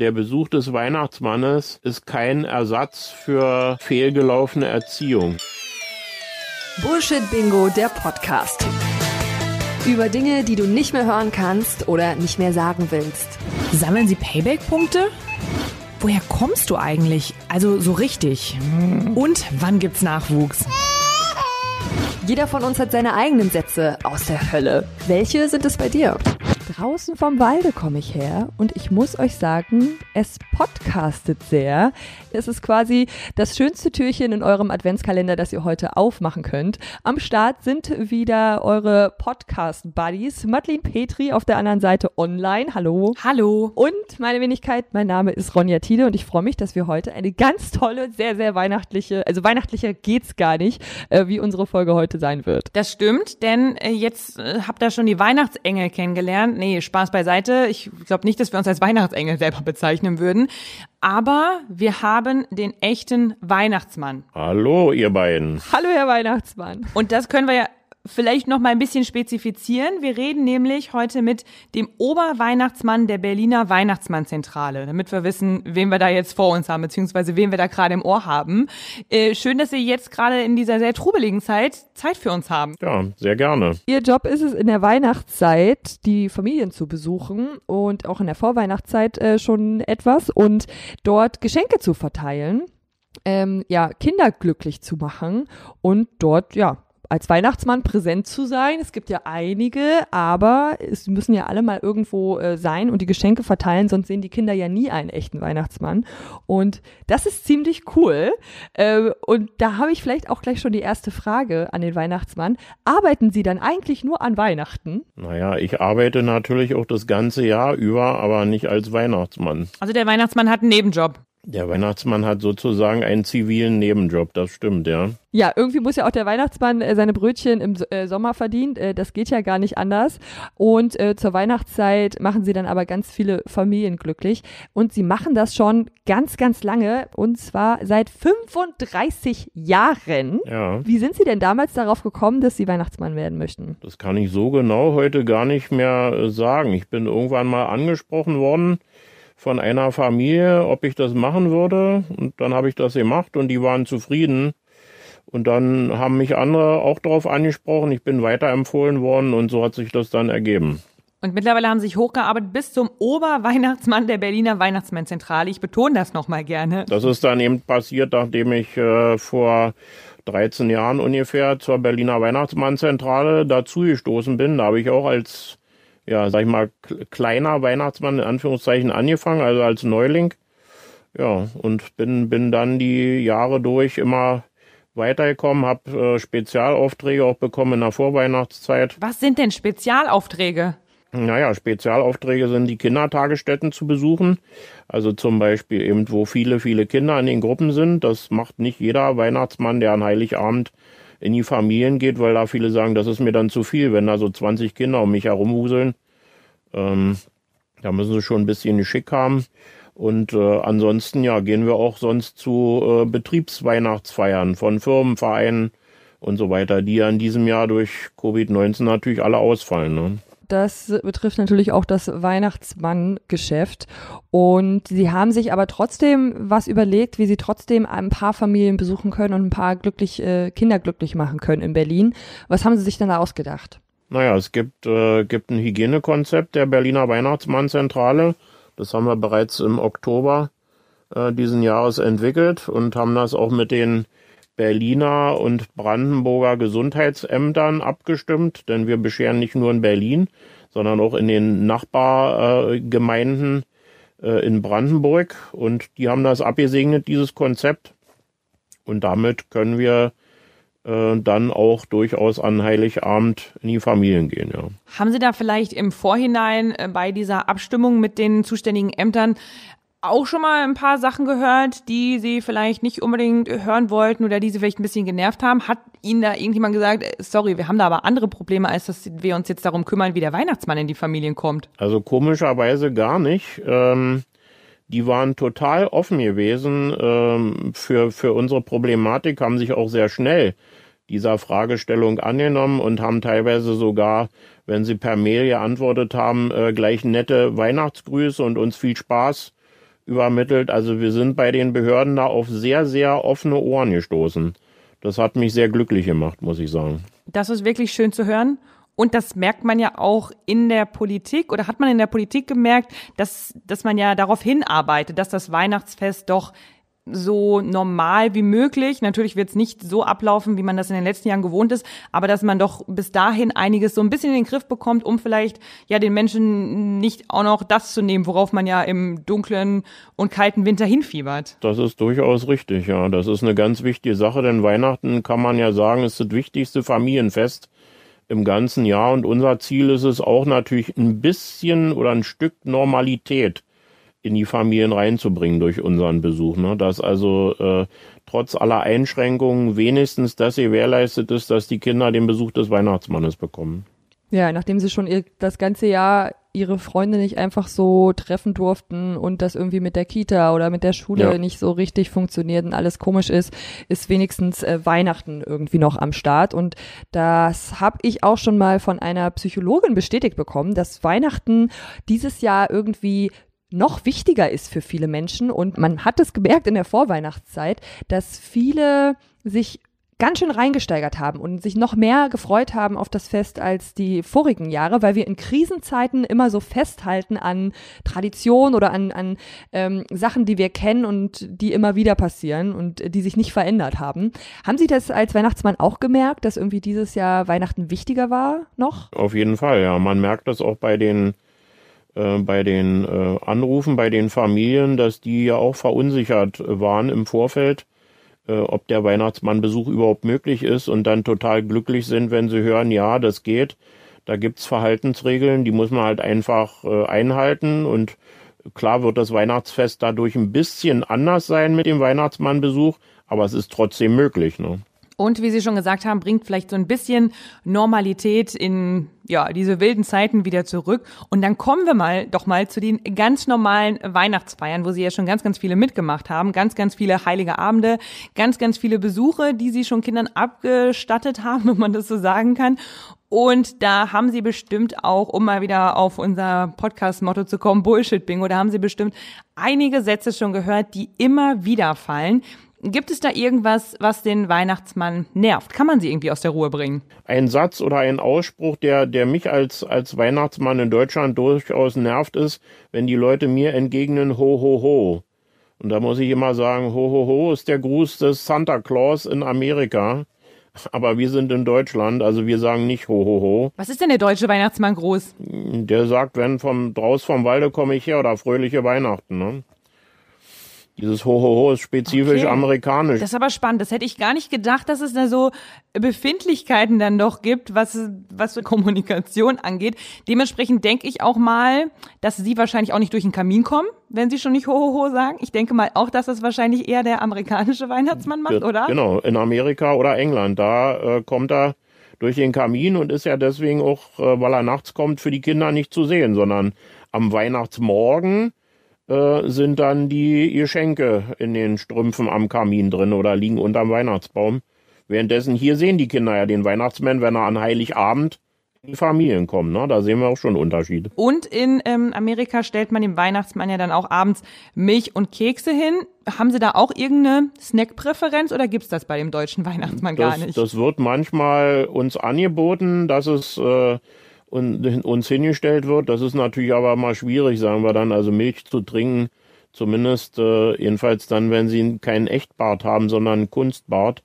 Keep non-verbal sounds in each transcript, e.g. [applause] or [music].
Der Besuch des Weihnachtsmannes ist kein Ersatz für fehlgelaufene Erziehung. Bullshit Bingo, der Podcast. Über Dinge, die du nicht mehr hören kannst oder nicht mehr sagen willst. Sammeln Sie Payback-Punkte? Woher kommst du eigentlich? Also so richtig. Und wann gibt's Nachwuchs? Jeder von uns hat seine eigenen Sätze aus der Hölle. Welche sind es bei dir? Draußen vom Walde komme ich her und ich muss euch sagen, es podcastet sehr. Es ist quasi das schönste Türchen in eurem Adventskalender, das ihr heute aufmachen könnt. Am Start sind wieder eure Podcast-Buddies. Madeline Petri auf der anderen Seite online. Hallo. Hallo. Und meine Wenigkeit, mein Name ist Ronja Tiede und ich freue mich, dass wir heute eine ganz tolle, sehr, sehr weihnachtliche, also weihnachtlicher geht's gar nicht, äh, wie unsere Folge heute sein wird. Das stimmt, denn äh, jetzt äh, habt ihr schon die Weihnachtsengel kennengelernt. Nee, Spaß beiseite. Ich glaube nicht, dass wir uns als Weihnachtsengel selber bezeichnen würden. Aber wir haben den echten Weihnachtsmann. Hallo, ihr beiden. Hallo, Herr Weihnachtsmann. Und das können wir ja vielleicht noch mal ein bisschen spezifizieren. Wir reden nämlich heute mit dem Oberweihnachtsmann der Berliner Weihnachtsmannzentrale, damit wir wissen, wen wir da jetzt vor uns haben, beziehungsweise wen wir da gerade im Ohr haben. Äh, schön, dass Sie jetzt gerade in dieser sehr trubeligen Zeit Zeit für uns haben. Ja, sehr gerne. Ihr Job ist es in der Weihnachtszeit, die Familien zu besuchen und auch in der Vorweihnachtszeit äh, schon etwas und dort Geschenke zu verteilen. Ähm, ja, Kinder glücklich zu machen und dort, ja, als Weihnachtsmann präsent zu sein. Es gibt ja einige, aber es müssen ja alle mal irgendwo äh, sein und die Geschenke verteilen, sonst sehen die Kinder ja nie einen echten Weihnachtsmann. Und das ist ziemlich cool. Äh, und da habe ich vielleicht auch gleich schon die erste Frage an den Weihnachtsmann. Arbeiten Sie dann eigentlich nur an Weihnachten? Naja, ich arbeite natürlich auch das ganze Jahr über, aber nicht als Weihnachtsmann. Also der Weihnachtsmann hat einen Nebenjob. Der Weihnachtsmann hat sozusagen einen zivilen Nebenjob, das stimmt, ja. Ja, irgendwie muss ja auch der Weihnachtsmann äh, seine Brötchen im äh, Sommer verdienen. Äh, das geht ja gar nicht anders. Und zur Weihnachtszeit machen sie dann aber ganz viele Familien glücklich. Und sie machen das schon ganz, ganz lange. Und zwar seit 35 Jahren. Ja. Wie sind Sie denn damals darauf gekommen, dass Sie Weihnachtsmann werden möchten? Das kann ich so genau heute gar nicht mehr sagen. Ich bin irgendwann mal angesprochen worden von einer Familie, ob ich das machen würde. Und dann habe ich das gemacht und die waren zufrieden. Und dann haben mich andere auch darauf angesprochen. Ich bin weiterempfohlen worden und so hat sich das dann ergeben. Und mittlerweile haben sie sich hochgearbeitet bis zum Oberweihnachtsmann der Berliner Weihnachtsmannzentrale. Ich betone das nochmal gerne. Das ist dann eben passiert, nachdem ich äh, vor 13 Jahren ungefähr zur Berliner Weihnachtsmannzentrale dazugestoßen bin. Da habe ich auch als, ja, sag ich mal, kleiner Weihnachtsmann in Anführungszeichen angefangen, also als Neuling. Ja, und bin, bin dann die Jahre durch immer weitergekommen, habe äh, Spezialaufträge auch bekommen in der Vorweihnachtszeit. Was sind denn Spezialaufträge? Naja, Spezialaufträge sind die Kindertagesstätten zu besuchen. Also zum Beispiel eben, wo viele, viele Kinder in den Gruppen sind. Das macht nicht jeder Weihnachtsmann, der an Heiligabend in die Familien geht, weil da viele sagen, das ist mir dann zu viel, wenn da so 20 Kinder um mich herumhuseln. Ähm, da müssen sie schon ein bisschen Schick haben. Und äh, ansonsten, ja, gehen wir auch sonst zu äh, Betriebsweihnachtsfeiern von Firmen, Vereinen und so weiter, die ja in diesem Jahr durch Covid-19 natürlich alle ausfallen. Ne? Das betrifft natürlich auch das Weihnachtsmann-Geschäft. Und sie haben sich aber trotzdem was überlegt, wie sie trotzdem ein paar Familien besuchen können und ein paar glücklich, äh, Kinder glücklich machen können in Berlin. Was haben sie sich denn da ausgedacht? Naja, es gibt, äh, gibt ein Hygienekonzept der Berliner Weihnachtsmannzentrale. Das haben wir bereits im Oktober äh, diesen Jahres entwickelt und haben das auch mit den Berliner und Brandenburger Gesundheitsämtern abgestimmt, denn wir bescheren nicht nur in Berlin, sondern auch in den Nachbargemeinden äh, in Brandenburg und die haben das abgesegnet, dieses Konzept. Und damit können wir äh, dann auch durchaus an Heiligabend in die Familien gehen, ja. Haben Sie da vielleicht im Vorhinein äh, bei dieser Abstimmung mit den zuständigen Ämtern auch schon mal ein paar Sachen gehört, die Sie vielleicht nicht unbedingt hören wollten oder die Sie vielleicht ein bisschen genervt haben? Hat Ihnen da irgendjemand gesagt, äh, sorry, wir haben da aber andere Probleme, als dass wir uns jetzt darum kümmern, wie der Weihnachtsmann in die Familien kommt? Also komischerweise gar nicht. Ähm, die waren total offen gewesen ähm, für, für unsere Problematik, haben sich auch sehr schnell dieser Fragestellung angenommen und haben teilweise sogar, wenn sie per Mail geantwortet haben, äh, gleich nette Weihnachtsgrüße und uns viel Spaß übermittelt. Also wir sind bei den Behörden da auf sehr, sehr offene Ohren gestoßen. Das hat mich sehr glücklich gemacht, muss ich sagen. Das ist wirklich schön zu hören. Und das merkt man ja auch in der Politik oder hat man in der Politik gemerkt, dass, dass man ja darauf hinarbeitet, dass das Weihnachtsfest doch so normal wie möglich. Natürlich wird es nicht so ablaufen, wie man das in den letzten Jahren gewohnt ist, aber dass man doch bis dahin einiges so ein bisschen in den Griff bekommt, um vielleicht ja den Menschen nicht auch noch das zu nehmen, worauf man ja im dunklen und kalten Winter hinfiebert. Das ist durchaus richtig, ja. Das ist eine ganz wichtige Sache, denn Weihnachten kann man ja sagen, ist das wichtigste Familienfest im ganzen Jahr und unser Ziel ist es auch natürlich ein bisschen oder ein Stück Normalität in die Familien reinzubringen durch unseren Besuch. Ne? Dass also äh, trotz aller Einschränkungen wenigstens das gewährleistet ist, dass die Kinder den Besuch des Weihnachtsmannes bekommen. Ja, nachdem sie schon ihr, das ganze Jahr ihre Freunde nicht einfach so treffen durften und das irgendwie mit der Kita oder mit der Schule ja. nicht so richtig funktioniert und alles komisch ist, ist wenigstens äh, Weihnachten irgendwie noch am Start. Und das habe ich auch schon mal von einer Psychologin bestätigt bekommen, dass Weihnachten dieses Jahr irgendwie noch wichtiger ist für viele Menschen. Und man hat es gemerkt in der Vorweihnachtszeit, dass viele sich ganz schön reingesteigert haben und sich noch mehr gefreut haben auf das Fest als die vorigen Jahre, weil wir in Krisenzeiten immer so festhalten an Tradition oder an, an ähm, Sachen, die wir kennen und die immer wieder passieren und die sich nicht verändert haben. Haben Sie das als Weihnachtsmann auch gemerkt, dass irgendwie dieses Jahr Weihnachten wichtiger war noch? Auf jeden Fall, ja. Man merkt das auch bei den äh, bei den äh, Anrufen, bei den Familien, dass die ja auch verunsichert waren im Vorfeld, äh, ob der Weihnachtsmannbesuch überhaupt möglich ist und dann total glücklich sind, wenn sie hören, ja, das geht. Da gibt's Verhaltensregeln, die muss man halt einfach äh, einhalten und klar wird das Weihnachtsfest dadurch ein bisschen anders sein mit dem Weihnachtsmannbesuch, aber es ist trotzdem möglich. Ne? Und wie Sie schon gesagt haben, bringt vielleicht so ein bisschen Normalität in ja, diese wilden Zeiten wieder zurück. Und dann kommen wir mal doch mal zu den ganz normalen Weihnachtsfeiern, wo Sie ja schon ganz, ganz viele mitgemacht haben. Ganz, ganz viele heilige Abende, ganz, ganz viele Besuche, die Sie schon Kindern abgestattet [laughs] haben, wenn man das so sagen kann. Und da haben Sie bestimmt auch, um mal wieder auf unser Podcast-Motto zu kommen, Bullshit-Bingo, da haben Sie bestimmt einige Sätze schon gehört, die immer wieder fallen. Gibt es da irgendwas, was den Weihnachtsmann nervt? Kann man sie irgendwie aus der Ruhe bringen? Ein Satz oder ein Ausspruch, der, der mich als, als Weihnachtsmann in Deutschland durchaus nervt, ist, wenn die Leute mir entgegnen, ho, ho, ho. Und da muss ich immer sagen, ho, ho, ho ist der Gruß des Santa Claus in Amerika. Aber wir sind in Deutschland, also wir sagen nicht ho, ho, ho. Was ist denn der deutsche Weihnachtsmann groß? Der sagt, wenn vom, draus vom Walde komme ich her oder fröhliche Weihnachten, ne? Dieses Hohoho ist spezifisch okay. amerikanisch. Das ist aber spannend. Das hätte ich gar nicht gedacht, dass es da so Befindlichkeiten dann doch gibt, was, was so Kommunikation angeht. Dementsprechend denke ich auch mal, dass Sie wahrscheinlich auch nicht durch den Kamin kommen, wenn Sie schon nicht Hohoho sagen. Ich denke mal auch, dass das wahrscheinlich eher der amerikanische Weihnachtsmann macht, oder? Genau, in Amerika oder England. Da äh, kommt er durch den Kamin und ist ja deswegen auch, äh, weil er nachts kommt, für die Kinder nicht zu sehen, sondern am Weihnachtsmorgen äh, sind dann die Geschenke in den Strümpfen am Kamin drin oder liegen unterm Weihnachtsbaum. Währenddessen hier sehen die Kinder ja den Weihnachtsmann, wenn er an Heiligabend in die Familien kommt. Ne? Da sehen wir auch schon Unterschiede. Und in ähm, Amerika stellt man dem Weihnachtsmann ja dann auch abends Milch und Kekse hin. Haben Sie da auch irgendeine Snackpräferenz oder gibt's das bei dem deutschen Weihnachtsmann das, gar nicht? Das wird manchmal uns angeboten, dass es äh, und uns hingestellt wird. Das ist natürlich aber mal schwierig, sagen wir dann, also Milch zu trinken, zumindest äh, jedenfalls dann, wenn sie keinen Echtbart haben, sondern einen Kunstbart.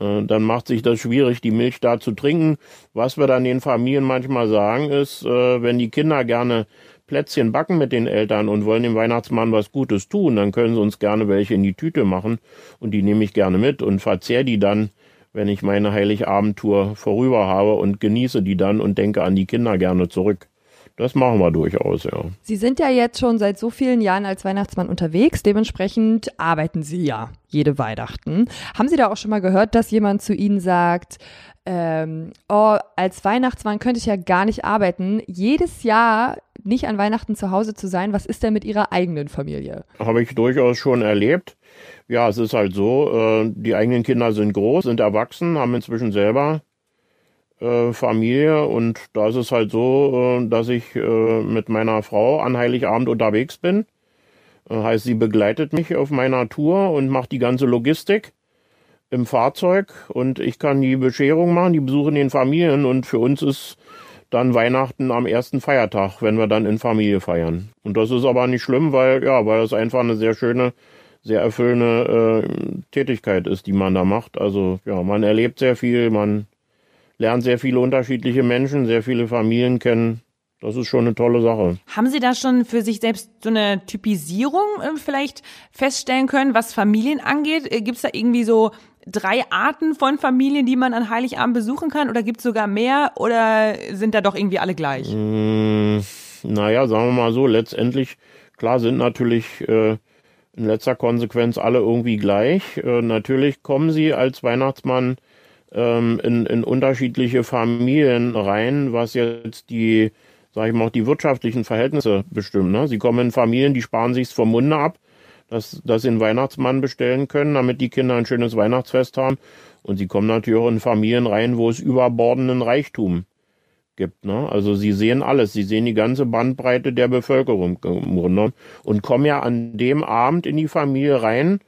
Äh, dann macht sich das schwierig, die Milch da zu trinken. Was wir dann den Familien manchmal sagen, ist, äh, wenn die Kinder gerne Plätzchen backen mit den Eltern und wollen dem Weihnachtsmann was Gutes tun, dann können sie uns gerne welche in die Tüte machen und die nehme ich gerne mit und verzehr die dann wenn ich meine Heiligabendtour vorüber habe und genieße die dann und denke an die Kinder gerne zurück. Das machen wir durchaus, ja. Sie sind ja jetzt schon seit so vielen Jahren als Weihnachtsmann unterwegs. Dementsprechend arbeiten Sie ja jede Weihnachten. Haben Sie da auch schon mal gehört, dass jemand zu Ihnen sagt, ähm, oh, als Weihnachtsmann könnte ich ja gar nicht arbeiten. Jedes Jahr nicht an Weihnachten zu Hause zu sein. Was ist denn mit Ihrer eigenen Familie? Habe ich durchaus schon erlebt. Ja, es ist halt so, äh, die eigenen Kinder sind groß, sind erwachsen, haben inzwischen selber äh, Familie und da ist es halt so, äh, dass ich mit meiner Frau an Heiligabend unterwegs bin. Heißt, sie begleitet mich auf meiner Tour und macht die ganze Logistik im Fahrzeug und ich kann die Bescherung machen, die besuchen den Familien und für uns ist dann Weihnachten am ersten Feiertag, wenn wir dann in Familie feiern. Und das ist aber nicht schlimm, weil ja, weil es einfach eine sehr schöne, sehr erfüllende äh, Tätigkeit ist, die man da macht. Also ja, man erlebt sehr viel, man lernt sehr viele unterschiedliche Menschen, sehr viele Familien kennen. Das ist schon eine tolle Sache. Haben Sie da schon für sich selbst so eine Typisierung äh, vielleicht feststellen können, was Familien angeht? Äh, Gibt es da irgendwie so drei Arten von Familien, die man an Heiligabend besuchen kann? Oder gibt es sogar mehr? Oder sind da doch irgendwie alle gleich? Mm, naja, sagen wir mal so, letztendlich, klar sind natürlich äh, in letzter Konsequenz alle irgendwie gleich. Äh, natürlich kommen sie als Weihnachtsmann ähm, in, in unterschiedliche Familien rein, was jetzt die sage ich mal, auch die wirtschaftlichen Verhältnisse bestimmen. Ne? Sie kommen in Familien, die sparen sich's vom Munde ab, dass, dass sie einen Weihnachtsmann bestellen können, damit die Kinder ein schönes Weihnachtsfest haben. Und sie kommen natürlich auch in Familien rein, wo es überbordenden Reichtum gibt. Ne? Also sie sehen alles, sie sehen die ganze Bandbreite der Bevölkerung Grunde und kommen ja an dem Abend in die Familie rein,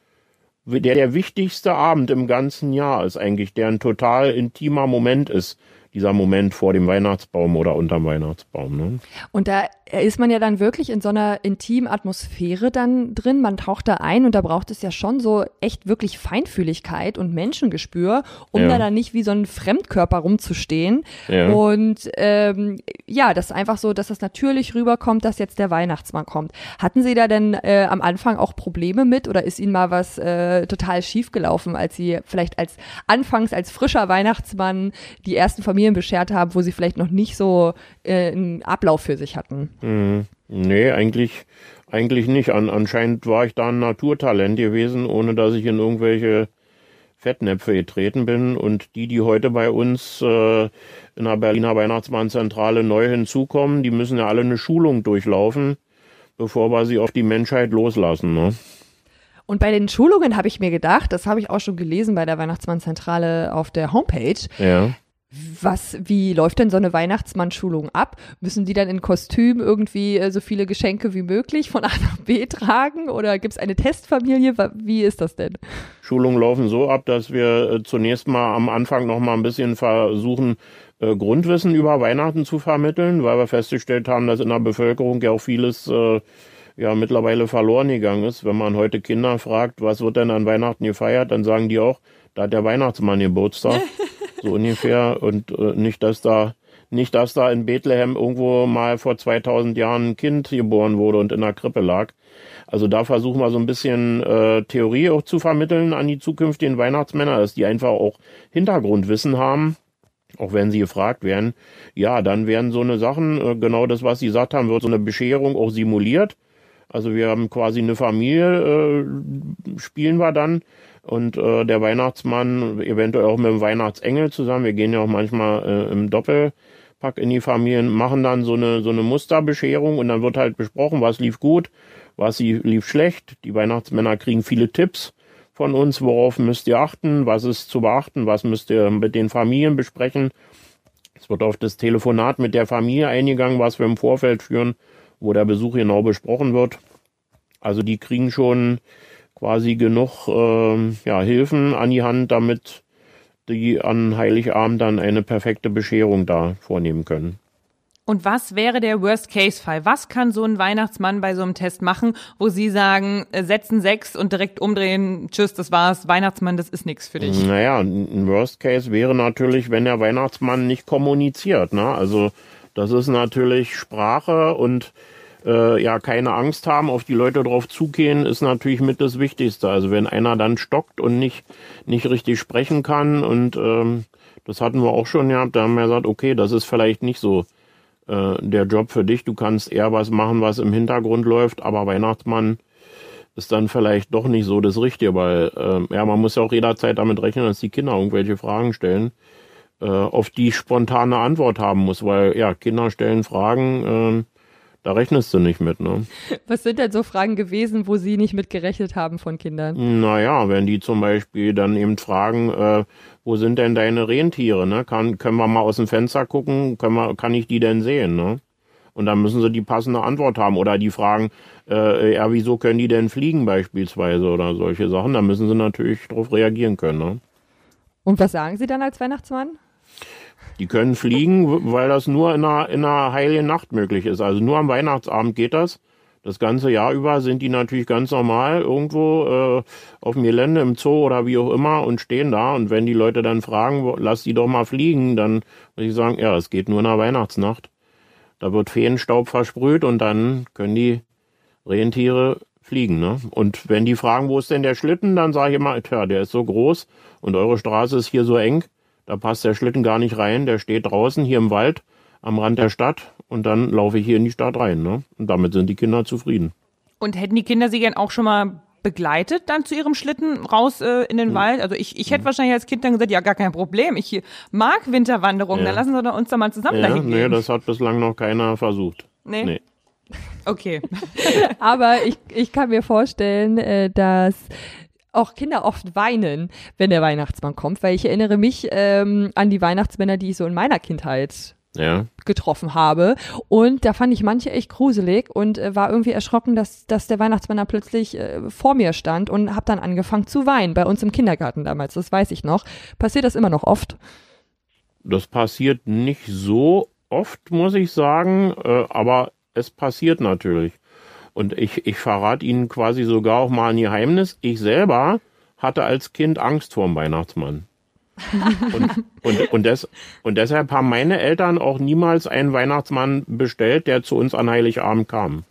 der der wichtigste Abend im ganzen Jahr ist eigentlich, der ein total intimer Moment ist dieser Moment vor dem Weihnachtsbaum oder unterm Weihnachtsbaum. Ne? Und da ist man ja dann wirklich in so einer intimen Atmosphäre dann drin. Man taucht da ein und da braucht es ja schon so echt wirklich Feinfühligkeit und Menschengespür, um ja. da dann nicht wie so ein Fremdkörper rumzustehen. Ja. Und ähm, ja, das ist einfach so, dass das natürlich rüberkommt, dass jetzt der Weihnachtsmann kommt. Hatten Sie da denn äh, am Anfang auch Probleme mit oder ist Ihnen mal was äh, total schief gelaufen, als Sie vielleicht als anfangs als frischer Weihnachtsmann die ersten Familien Familien beschert haben, wo sie vielleicht noch nicht so äh, einen Ablauf für sich hatten. Mhm. Nee, eigentlich, eigentlich nicht. An, anscheinend war ich da ein Naturtalent gewesen, ohne dass ich in irgendwelche Fettnäpfe getreten bin. Und die, die heute bei uns äh, in der Berliner Weihnachtsmannzentrale neu hinzukommen, die müssen ja alle eine Schulung durchlaufen, bevor wir sie auf die Menschheit loslassen. Ne? Und bei den Schulungen habe ich mir gedacht, das habe ich auch schon gelesen bei der Weihnachtsmannzentrale auf der Homepage. Ja was, wie läuft denn so eine Weihnachtsmann-Schulung ab? Müssen die dann in Kostüm irgendwie äh, so viele Geschenke wie möglich von A nach B tragen oder gibt es eine Testfamilie? Wie ist das denn? Schulungen laufen so ab, dass wir äh, zunächst mal am Anfang noch mal ein bisschen versuchen, äh, Grundwissen über Weihnachten zu vermitteln, weil wir festgestellt haben, dass in der Bevölkerung ja auch vieles ja mittlerweile verloren gegangen ist. Wenn man heute Kinder fragt, was wird denn an Weihnachten gefeiert, dann sagen die auch, da hat der Weihnachtsmann Geburtstag. [laughs] so ungefähr. Und äh, nicht, dass da nicht, dass da in Bethlehem irgendwo mal vor 2000 Jahren ein Kind geboren wurde und in der Krippe lag. Also da versuchen wir so ein bisschen äh, Theorie auch zu vermitteln an die zukünftigen Weihnachtsmänner, dass die einfach auch Hintergrundwissen haben, auch wenn sie gefragt werden. Ja, dann werden so eine Sachen, äh, genau das, was sie gesagt haben, wird so eine Bescherung auch simuliert. Also wir haben quasi eine Familie, äh, spielen wir dann und äh, der Weihnachtsmann eventuell auch mit dem Weihnachtsengel zusammen. Wir gehen ja auch manchmal äh, im Doppelpack in die Familien, machen dann so eine so eine Musterbescherung und dann wird halt besprochen, was lief gut, was lief schlecht. Die Weihnachtsmänner kriegen viele Tipps von uns, worauf müsst ihr achten, was ist zu beachten, was müsst ihr mit den Familien besprechen. Es wird auf das Telefonat mit der Familie eingegangen, was wir im Vorfeld führen, wo der Besuch genau besprochen wird. Also die kriegen schon quasi genug äh, ja, Hilfen an die Hand, damit die an Heiligabend dann eine perfekte Bescherung da vornehmen können. Und was wäre der Worst-Case-Fall? Was kann so ein Weihnachtsmann bei so einem Test machen, wo Sie sagen, äh, setzen sechs und direkt umdrehen, tschüss, das war's, Weihnachtsmann, das ist nichts für dich? Naja, ein Worst-Case wäre natürlich, wenn der Weihnachtsmann nicht kommuniziert. Ne? Also das ist natürlich Sprache und äh, ja keine Angst haben, auf die Leute drauf zugehen, ist natürlich mit das Wichtigste. Also wenn einer dann stockt und nicht, nicht richtig sprechen kann und ähm, das hatten wir auch schon gehabt, da haben wir gesagt, okay, das ist vielleicht nicht so äh, der Job für dich. Du kannst eher was machen, was im Hintergrund läuft, aber Weihnachtsmann ist dann vielleicht doch nicht so das Richtige, weil äh, ja, man muss ja auch jederzeit damit rechnen, dass die Kinder irgendwelche Fragen stellen, äh, auf die ich spontane Antwort haben muss, weil ja, Kinder stellen Fragen, äh, da rechnest du nicht mit, ne? [laughs] Was sind denn so Fragen gewesen, wo Sie nicht mit gerechnet haben von Kindern? Naja, wenn die zum Beispiel dann eben fragen, äh, wo sind denn deine Rentiere, ne? Kann, können wir mal aus dem Fenster gucken, können wir, kann ich die denn sehen, ne? Und dann müssen sie die passende Antwort haben. Oder die fragen, äh, ja, wieso können die denn fliegen beispielsweise oder solche Sachen. Da müssen sie natürlich darauf reagieren können. Ne? Und was sagen Sie dann als Weihnachtsmann? Die können fliegen, weil das nur in einer, in einer heiligen Nacht möglich ist. Also nur am Weihnachtsabend geht das. Das ganze Jahr über sind die natürlich ganz normal irgendwo äh, auf dem Gelände im Zoo oder wie auch immer und stehen da. Und wenn die Leute dann fragen, lass die doch mal fliegen, dann muss ich sagen, ja, es geht nur in der Weihnachtsnacht. Da wird Feenstaub versprüht und dann können die Rentiere fliegen. Ne? Und wenn die fragen, wo ist denn der Schlitten, dann sage ich immer, tja, der ist so groß und eure Straße ist hier so eng, da passt der Schlitten gar nicht rein, der steht draußen hier im Wald am Rand der Stadt und dann laufe ich hier in die Stadt rein. Ne? Und damit sind die Kinder zufrieden. Und hätten die Kinder sie gern auch schon mal begleitet dann zu ihrem Schlitten raus äh, in den mhm. Wald? Also ich, ich hätte mhm. wahrscheinlich als Kind dann gesagt, ja, gar kein Problem. Ich mag Winterwanderungen, ja. dann lassen wir uns doch mal zusammen ja, dahin gehen. Nee, das hat bislang noch keiner versucht. Nee. nee. [laughs] Okay. [laughs] [laughs] Aber ich, ich kann mir vorstellen, äh, dass auch Kinder oft weinen, wenn der Weihnachtsmann kommt, weil ich erinnere mich ähm, an die Weihnachtsmänner, die ich so in meiner Kindheit ja. getroffen habe. Und da fand ich manche echt gruselig und äh, war irgendwie erschrocken, dass, dass der Weihnachtsmann da plötzlich äh, vor mir stand und habe dann angefangen zu weinen, bei uns im Kindergarten damals, das weiß ich noch. Passiert das immer noch oft? Das passiert nicht so oft, muss ich sagen, äh, aber es passiert natürlich. Und ich, ich verrate Ihnen quasi sogar auch mal ein Geheimnis. Ich selber hatte als Kind Angst vor dem Weihnachtsmann [laughs] und, und, und, des, und deshalb haben meine Eltern auch niemals einen Weihnachtsmann bestellt, der zu uns an Heiligabend kam.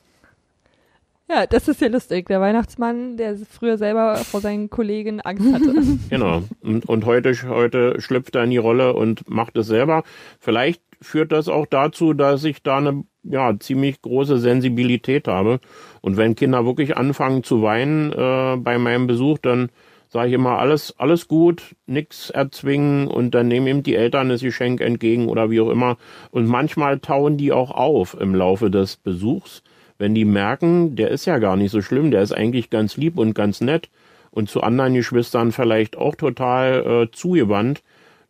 Ja, das ist ja lustig. Der Weihnachtsmann, der früher selber vor seinen Kollegen Angst hatte. [laughs] Genau. Und, und heute, heute schlüpft er in die Rolle und macht es selber. Vielleicht führt das auch dazu, dass ich da eine ja, ziemlich große Sensibilität habe. Und wenn Kinder wirklich anfangen zu weinen äh, bei meinem Besuch, dann sage ich immer, alles, alles gut, nichts erzwingen und dann nehmen eben die Eltern das Geschenk entgegen oder wie auch immer. Und manchmal tauen die auch auf im Laufe des Besuchs, wenn die merken, der ist ja gar nicht so schlimm, der ist eigentlich ganz lieb und ganz nett und zu anderen Geschwistern vielleicht auch total äh, zugewandt,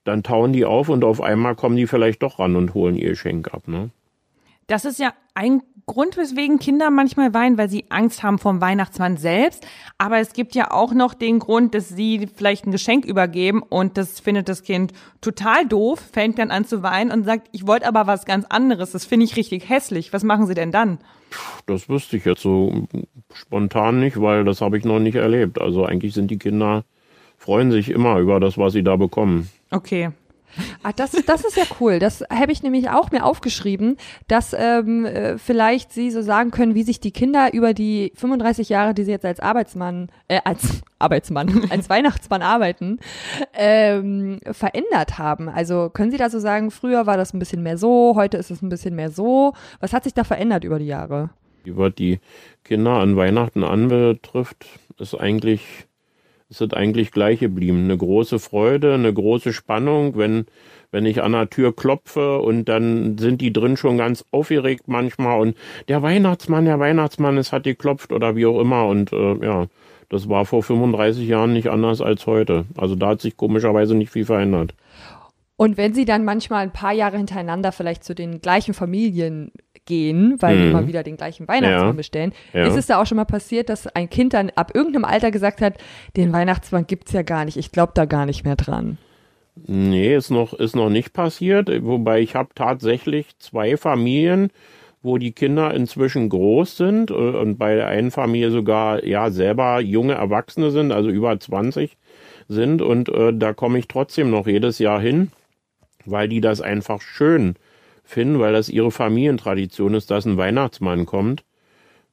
dann tauen die auf und auf einmal kommen die vielleicht doch ran und holen ihr Geschenk ab. Ne? Das ist ja ein Grund, weswegen Kinder manchmal weinen, weil sie Angst haben vom Weihnachtsmann selbst. Aber es gibt ja auch noch den Grund, dass sie vielleicht ein Geschenk übergeben und das findet das Kind total doof, fängt dann an zu weinen und sagt, ich wollte aber was ganz anderes. Das finde ich richtig hässlich. Was machen sie denn dann? Das wüsste ich jetzt so spontan nicht, weil das habe ich noch nicht erlebt. Also eigentlich sind die Kinder, freuen sich immer über das, was sie da bekommen. Okay. Ah, das, das ist ja cool. Das habe ich nämlich auch mir aufgeschrieben, dass ähm, äh, vielleicht Sie so sagen können, wie sich die Kinder über die 35 Jahre, die Sie jetzt als Arbeitsmann, äh, als Arbeitsmann, [laughs] als Weihnachtsmann arbeiten, ähm, verändert haben. Also können Sie da so sagen, früher war das ein bisschen mehr so, heute ist es ein bisschen mehr so. Was hat sich da verändert über die Jahre? Was die Kinder an Weihnachten anbetrifft, ist eigentlich es ist eigentlich gleich geblieben. Eine große Freude, eine große Spannung, wenn, wenn ich an der Tür klopfe und dann sind die drin schon ganz aufgeregt manchmal und der Weihnachtsmann, der Weihnachtsmann, es hat geklopft oder wie auch immer und äh, ja, das war vor 35 Jahren nicht anders als heute. Also da hat sich komischerweise nicht viel verändert. Und wenn Sie dann manchmal ein paar Jahre hintereinander vielleicht zu den gleichen Familien gehen, weil mhm. immer wieder den gleichen Weihnachtsmann ja. bestellen. Ja. Ist es da auch schon mal passiert, dass ein Kind dann ab irgendeinem Alter gesagt hat, den Weihnachtsmann gibt's ja gar nicht, ich glaube da gar nicht mehr dran? Nee, ist noch, ist noch nicht passiert, wobei ich habe tatsächlich zwei Familien, wo die Kinder inzwischen groß sind äh, und bei der einen Familie sogar ja selber junge Erwachsene sind, also über 20 sind und äh, da komme ich trotzdem noch jedes Jahr hin, weil die das einfach schön finden, weil das ihre Familientradition ist, dass ein Weihnachtsmann kommt.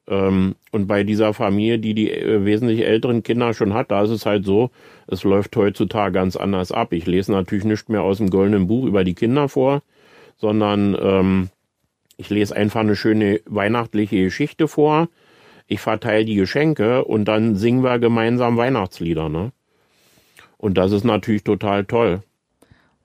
Ähm, und bei dieser Familie, die die äh, wesentlich älteren Kinder schon hat, da ist es halt so, es läuft heutzutage ganz anders ab. Ich lese natürlich nicht mehr aus dem goldenen Buch über die Kinder vor, sondern ähm, ich lese einfach eine schöne weihnachtliche Geschichte vor. Ich verteile die Geschenke und dann singen wir gemeinsam Weihnachtslieder. Ne? Und das ist natürlich total toll.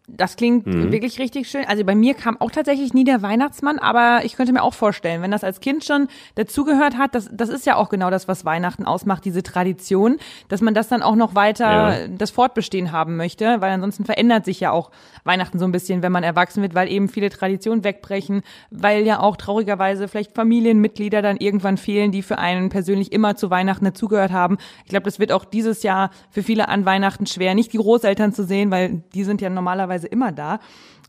Das klingt mhm. wirklich richtig schön. Also bei mir kam auch tatsächlich nie der Weihnachtsmann, aber ich könnte mir auch vorstellen, wenn das als Kind schon dazugehört hat, das, das ist ja auch genau das, was Weihnachten ausmacht, diese Tradition, dass man das dann auch noch weiter ja. das Fortbestehen haben möchte, weil ansonsten verändert sich ja auch Weihnachten so ein bisschen, wenn man erwachsen wird, weil eben viele Traditionen wegbrechen, weil ja auch traurigerweise vielleicht Familienmitglieder dann irgendwann fehlen, die für einen persönlich immer zu Weihnachten dazugehört haben. Ich glaube, das wird auch dieses Jahr für viele an Weihnachten schwer, nicht die Großeltern zu sehen, weil die sind ja normalerweise normalerweise immer da.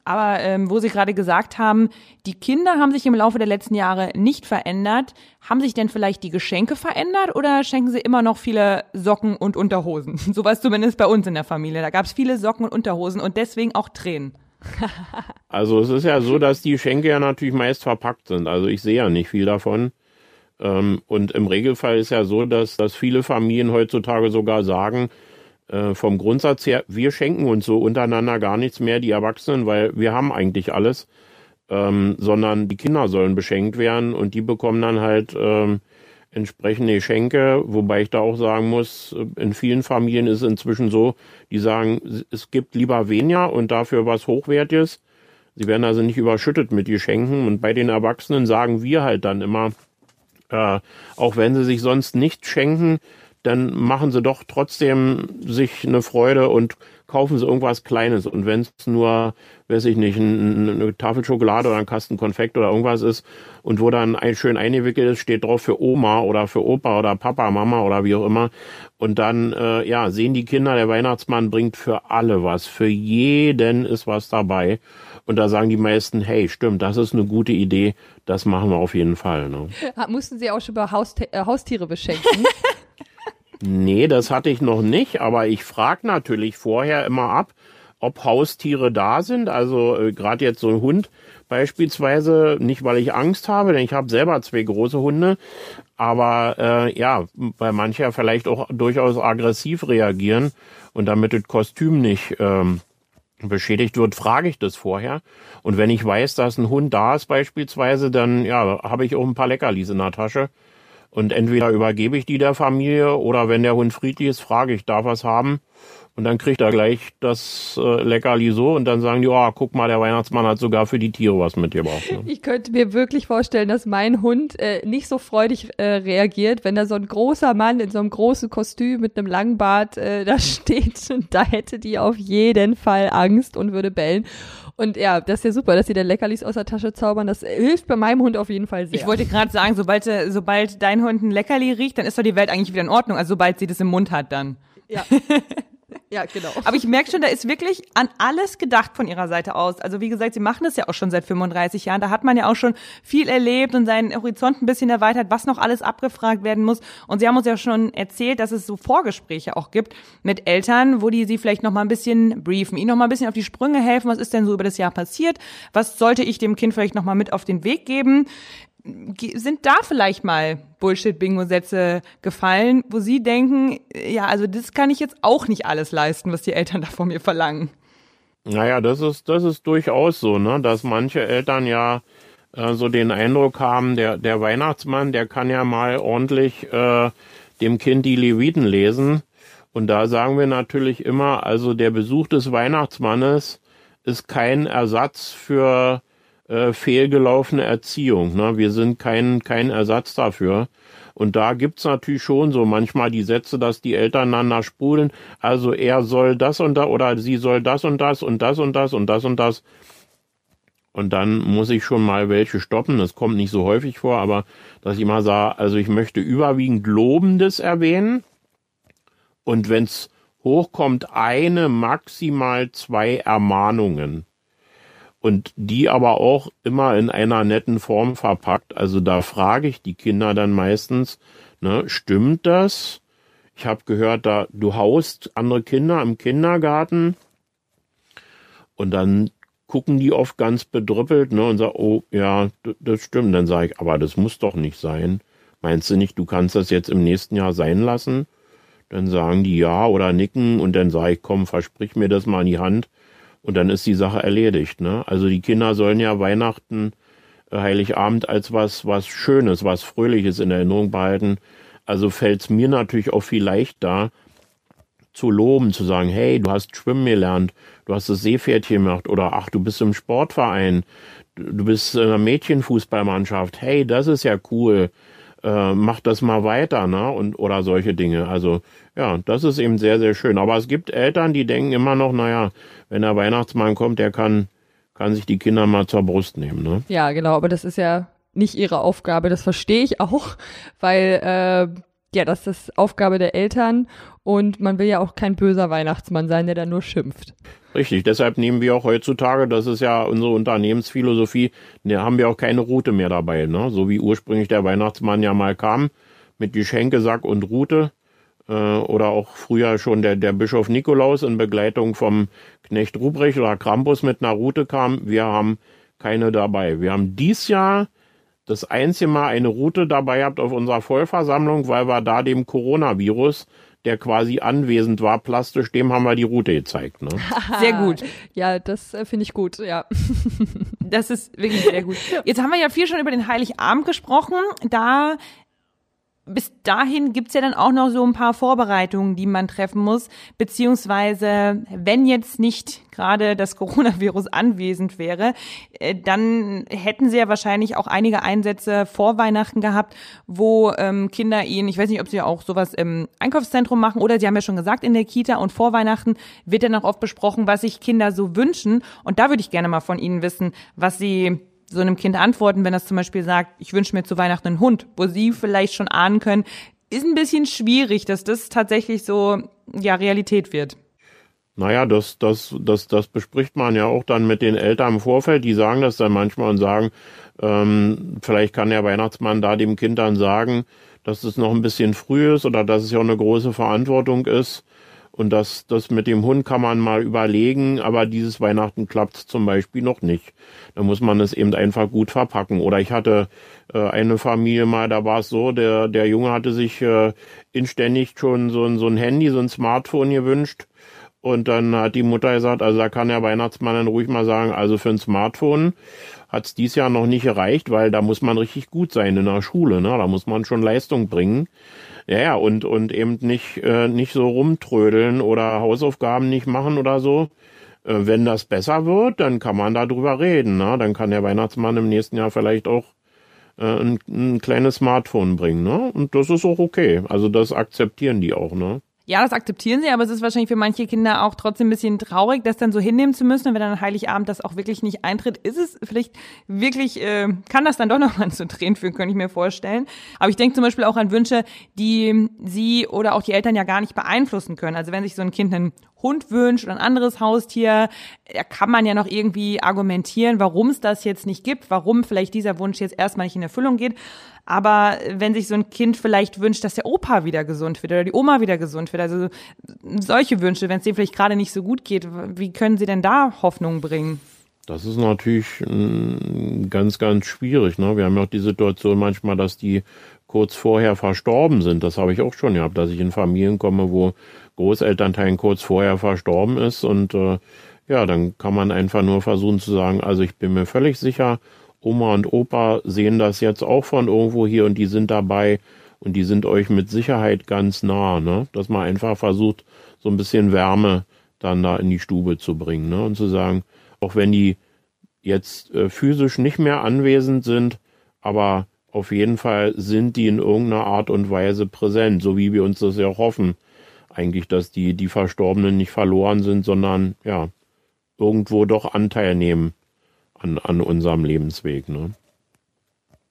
Aber ähm, wo Sie gerade gesagt haben, die Kinder haben sich im Laufe der letzten Jahre nicht verändert. Haben sich denn vielleicht die Geschenke verändert oder schenken Sie immer noch viele Socken und Unterhosen? [laughs] So was zumindest bei uns in der Familie. Da gab es viele Socken und Unterhosen und deswegen auch Tränen. [laughs] also es ist ja so, dass die Schenke ja natürlich meist verpackt sind. Also ich sehe ja nicht viel davon. Ähm, und im Regelfall ist ja so, dass, dass viele Familien heutzutage sogar sagen, äh, vom Grundsatz her, wir schenken uns so untereinander gar nichts mehr, die Erwachsenen, weil wir haben eigentlich alles, ähm, sondern die Kinder sollen beschenkt werden und die bekommen dann halt ähm, entsprechende Geschenke, wobei ich da auch sagen muss, in vielen Familien ist es inzwischen so, die sagen, es gibt lieber weniger und dafür was Hochwertiges. Sie werden also nicht überschüttet mit Geschenken. Und bei den Erwachsenen sagen wir halt dann immer, äh, auch wenn sie sich sonst nichts schenken, dann machen sie doch trotzdem sich eine Freude und kaufen sie irgendwas Kleines. Und wenn es nur, weiß ich nicht, eine Tafel Schokolade oder ein Kasten Konfekt oder irgendwas ist und wo dann ein schön eingewickelt ist, steht drauf für Oma oder für Opa oder Papa, Mama oder wie auch immer. Und dann, äh, ja, sehen die Kinder, der Weihnachtsmann bringt für alle was. Für jeden ist was dabei. Und da sagen die meisten, hey, stimmt, das ist eine gute Idee, das machen wir auf jeden Fall. Ne? Mussten Sie auch schon über Hausti äh, Haustiere beschenken? [laughs] Nee, das hatte ich noch nicht, aber ich frage natürlich vorher immer ab, ob Haustiere da sind. Also äh, gerade jetzt so ein Hund beispielsweise, nicht weil ich Angst habe, denn ich habe selber zwei große Hunde, aber äh, ja, weil manche vielleicht auch durchaus aggressiv reagieren und damit das Kostüm nicht ähm, beschädigt wird, frage ich das vorher. Und wenn ich weiß, dass ein Hund da ist beispielsweise, dann ja, habe ich auch ein paar Leckerlis in der Tasche und entweder übergebe ich die der Familie oder wenn der Hund friedlich ist, frage ich, darf was haben? Und dann kriegt er gleich das äh, Leckerli so und dann sagen die, oh, guck mal, der Weihnachtsmann hat sogar für die Tiere was mitgebracht. Ne? Ich könnte mir wirklich vorstellen, dass mein Hund äh, nicht so freudig äh, reagiert, wenn da so ein großer Mann in so einem großen Kostüm mit einem langen Bart äh, da [laughs] steht. Und da hätte die auf jeden Fall Angst und würde bellen. Und ja, das ist ja super, dass sie dann Leckerlis aus der Tasche zaubern. Das hilft bei meinem Hund auf jeden Fall sehr. Ich wollte gerade sagen, sobald, äh, sobald dein Hund ein Leckerli riecht, dann ist doch die Welt eigentlich wieder in Ordnung. Also sobald sie das im Mund hat, dann. Ja. [laughs] Ja, genau. Aber ich merke schon, da ist wirklich an alles gedacht von ihrer Seite aus. Also wie gesagt, sie machen das ja auch schon seit 35 Jahren. Da hat man ja auch schon viel erlebt und seinen Horizont ein bisschen erweitert, was noch alles abgefragt werden muss. Und sie haben uns ja schon erzählt, dass es so Vorgespräche auch gibt mit Eltern, wo die sie vielleicht noch mal ein bisschen briefen, ihnen noch mal ein bisschen auf die Sprünge helfen. Was ist denn so über das Jahr passiert? Was sollte ich dem Kind vielleicht noch mal mit auf den Weg geben? Sind da vielleicht mal Bullshit-Bingo-Sätze gefallen, wo Sie denken, ja, also das kann ich jetzt auch nicht alles leisten, was die Eltern da von mir verlangen? Naja, das ist, das ist durchaus so, ne, dass manche Eltern ja äh, so den Eindruck haben, der, der Weihnachtsmann, der kann ja mal ordentlich äh, dem Kind die Leviten lesen. Und da sagen wir natürlich immer, also der Besuch des Weihnachtsmannes ist kein Ersatz für äh, fehlgelaufene Erziehung. Ne? Wir sind kein, kein Ersatz dafür. Und da gibt's natürlich schon so manchmal die Sätze, dass die Eltern einander sprudeln. Also er soll das und das oder sie soll das und das und das und das und das und das. Und dann muss ich schon mal welche stoppen. Das kommt nicht so häufig vor, aber dass ich mal sage, also ich möchte überwiegend Lobendes erwähnen. Und wenn's hochkommt, eine, maximal zwei Ermahnungen und die aber auch immer in einer netten Form verpackt. Also da frage ich die Kinder dann meistens, ne, stimmt das? Ich habe gehört, da du haust andere Kinder im Kindergarten und dann gucken die oft ganz bedrüppelt ne, und sagen, oh ja, das stimmt. Dann sage ich, aber das muss doch nicht sein. Meinst du nicht, du kannst das jetzt im nächsten Jahr sein lassen? Dann sagen die ja oder nicken und dann sage ich, komm, versprich mir das mal in die Hand und dann ist die Sache erledigt. Ne? Also die Kinder sollen ja Weihnachten, äh, Heiligabend als was, was Schönes, was Fröhliches in Erinnerung behalten. Also fällt es mir natürlich auch viel leichter zu loben, zu sagen, hey, du hast Schwimmen gelernt, du hast das Seepferdchen gemacht oder ach, du bist im Sportverein, du bist in einer Mädchenfußballmannschaft, hey, das ist ja cool, äh, mach das mal weiter, ne? Und oder solche Dinge. Also ja, das ist eben sehr, sehr schön. Aber es gibt Eltern, die denken immer noch, naja, wenn der Weihnachtsmann kommt, der kann, kann sich die Kinder mal zur Brust nehmen, ne? Ja, genau, aber das ist ja nicht ihre Aufgabe, das verstehe ich auch, [laughs] weil äh, ja, das ist Aufgabe der Eltern und man will ja auch kein böser Weihnachtsmann sein, der da nur schimpft. Richtig, deshalb nehmen wir auch heutzutage, das ist ja unsere Unternehmensphilosophie, ne, haben wir auch keine Route mehr dabei, ne? So wie ursprünglich der Weihnachtsmann ja mal kam mit Geschenkesack und Route äh, oder auch früher schon der, der Bischof Nikolaus in Begleitung vom Knecht Ruprecht oder Krampus mit einer Route kam. Wir haben keine dabei. Wir haben dies Jahr das einzige Mal eine Route dabei gehabt auf unserer Vollversammlung, weil wir da dem Coronavirus der quasi anwesend war, plastisch, dem haben wir die Route gezeigt. Ne? [laughs] Sehr gut. Ja, das äh, finde ich gut, ja. Das ist wirklich sehr gut. Jetzt haben wir ja viel schon über den Heiligabend gesprochen. Da bis dahin gibt's ja dann auch noch so ein paar Vorbereitungen, die man treffen muss, beziehungsweise wenn jetzt nicht gerade das Coronavirus anwesend wäre, äh, dann hätten sie ja wahrscheinlich auch einige Einsätze vor Weihnachten gehabt, wo ähm, Kinder ihnen, ich weiß nicht, ob sie auch sowas im Einkaufszentrum machen oder sie haben ja schon gesagt, in der Kita und vor Weihnachten wird dann auch oft besprochen, was sich Kinder so wünschen. Und da würde ich gerne mal von Ihnen wissen, was Sie so einem Kind antworten, wenn das zum Beispiel sagt, ich wünsche mir zu Weihnachten einen Hund, wo sie vielleicht schon ahnen können, ist ein bisschen schwierig, dass das tatsächlich so ja Realität wird. Naja, das, das, das, das bespricht man ja auch dann mit den Eltern im Vorfeld. Die sagen das dann manchmal und sagen, ähm, vielleicht kann der Weihnachtsmann da dem Kind dann sagen, dass es noch ein bisschen früh ist oder dass es ja auch eine große Verantwortung ist. Und das, das mit dem Hund kann man mal überlegen, aber dieses Weihnachten klappt zum Beispiel noch nicht. Da muss man es eben einfach gut verpacken. Oder ich hatte äh, eine Familie mal, da war es so, der, der Junge hatte sich äh, inständig schon so, ein so ein Handy, so ein Smartphone gewünscht. Und dann hat die Mutter gesagt, also da kann der Weihnachtsmann dann ruhig mal sagen, also für ein Smartphone hat es dies Jahr noch nicht erreicht, weil da muss man richtig gut sein in der Schule, ne? Da muss man schon Leistung bringen. Ja, ja, und, und eben nicht, äh, nicht so rumtrödeln oder Hausaufgaben nicht machen oder so. Äh, wenn das besser wird, dann kann man darüber reden. Ne? Dann kann der Weihnachtsmann im nächsten Jahr vielleicht auch äh, ein, ein kleines Smartphone bringen. Ne? Und das ist auch okay. Also das akzeptieren die auch. Ne? Ja, das akzeptieren sie, aber es ist wahrscheinlich für manche Kinder auch trotzdem ein bisschen traurig, das dann so hinnehmen zu müssen. Und wenn dann Heiligabend das auch wirklich nicht eintritt, ist es vielleicht wirklich, äh, kann das dann doch [laughs] noch mal zu Tränen führen, könnte ich mir vorstellen. Aber ich denke zum Beispiel auch an Wünsche, die sie oder auch die Eltern ja gar nicht beeinflussen können. Also wenn sich so ein Kind einen Hund wünscht oder ein anderes Haustier, da kann man ja noch irgendwie argumentieren, warum es das jetzt nicht gibt, warum vielleicht dieser Wunsch jetzt erstmal nicht in Erfüllung geht. Aber wenn sich so ein Kind vielleicht wünscht, dass der Opa wieder gesund wird oder die Oma wieder gesund wird, also solche Wünsche, wenn es dem vielleicht gerade nicht so gut geht, wie können Sie denn da Hoffnung bringen? Das ist natürlich ganz, ganz schwierig. Ne? Wir haben ja auch die Situation manchmal, dass die kurz vorher verstorben sind. Das habe ich auch schon gehabt, dass ich in Familien komme, wo Großelternteil kurz vorher verstorben ist. Und äh, ja, dann kann man einfach nur versuchen zu sagen, also ich bin mir völlig sicher, Oma und Opa sehen das jetzt auch von irgendwo hier und die sind dabei und die sind euch mit Sicherheit ganz nah, ne? Dass man einfach versucht, so ein bisschen Wärme dann da in die Stube zu bringen, ne? Und zu sagen, auch wenn die jetzt äh, physisch nicht mehr anwesend sind, aber auf jeden Fall sind die in irgendeiner Art und Weise präsent, so wie wir uns das ja hoffen. Eigentlich, dass die, die Verstorbenen nicht verloren sind, sondern ja, irgendwo doch Anteil nehmen an, an unserem Lebensweg. Ne?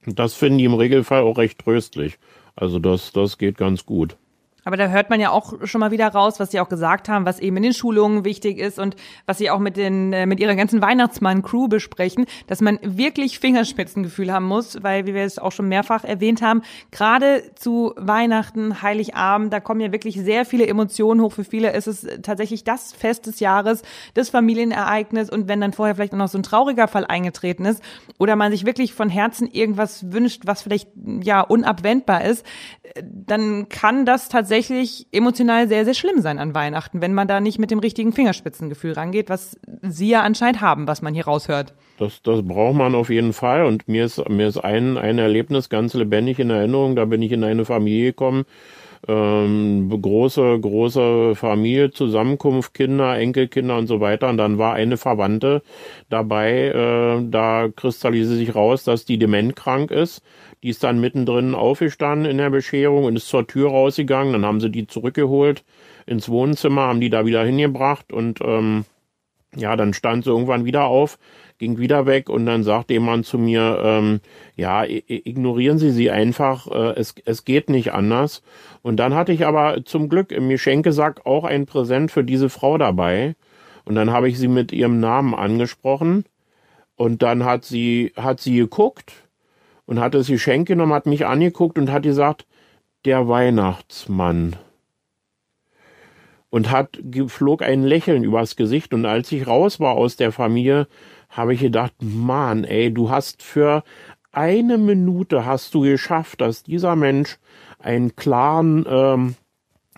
Das finden die im Regelfall auch recht tröstlich. Also das, das geht ganz gut. Aber da hört man ja auch schon mal wieder raus, was Sie auch gesagt haben, was eben in den Schulungen wichtig ist und was Sie auch mit den äh, mit Ihrer ganzen Weihnachtsmann-Crew besprechen, dass man wirklich Fingerspitzengefühl haben muss, weil wie wir es auch schon mehrfach erwähnt haben, gerade zu Weihnachten, Heiligabend, da kommen ja wirklich sehr viele Emotionen hoch. Für viele ist es tatsächlich das Fest des Jahres, das Familienereignis und wenn dann vorher vielleicht noch so ein trauriger Fall eingetreten ist oder man sich wirklich von Herzen irgendwas wünscht, was vielleicht ja unabwendbar ist, dann kann das tatsächlich emotional sehr, sehr schlimm sein an Weihnachten, wenn man da nicht mit dem richtigen Fingerspitzengefühl rangeht, was Sie ja anscheinend haben, was man hier raushört. Das, das braucht man auf jeden Fall. Und mir ist, mir ist ein, ein Erlebnis ganz lebendig in Erinnerung. Da bin ich in eine Familie gekommen, ähm, große, große Familie, Zusammenkunft, Kinder, Enkelkinder und so weiter. Und dann war eine Verwandte dabei, äh, da kristallisierte sich raus, dass die dementkrank ist. Die ist dann mittendrin aufgestanden in der Bescherung und ist zur Tür rausgegangen. Dann haben sie die zurückgeholt ins Wohnzimmer, haben die da wieder hingebracht und ähm, ja, dann stand sie irgendwann wieder auf, ging wieder weg und dann sagte jemand zu mir, ähm, ja, ignorieren Sie sie einfach, äh, es, es geht nicht anders. Und dann hatte ich aber zum Glück im Geschenkesack auch ein Präsent für diese Frau dabei. Und dann habe ich sie mit ihrem Namen angesprochen und dann hat sie, hat sie geguckt und hat das Geschenk genommen, hat mich angeguckt und hat gesagt, der Weihnachtsmann und hat flog ein Lächeln übers Gesicht und als ich raus war aus der Familie, habe ich gedacht, Mann, ey, du hast für eine Minute hast du geschafft, dass dieser Mensch einen klaren, ähm,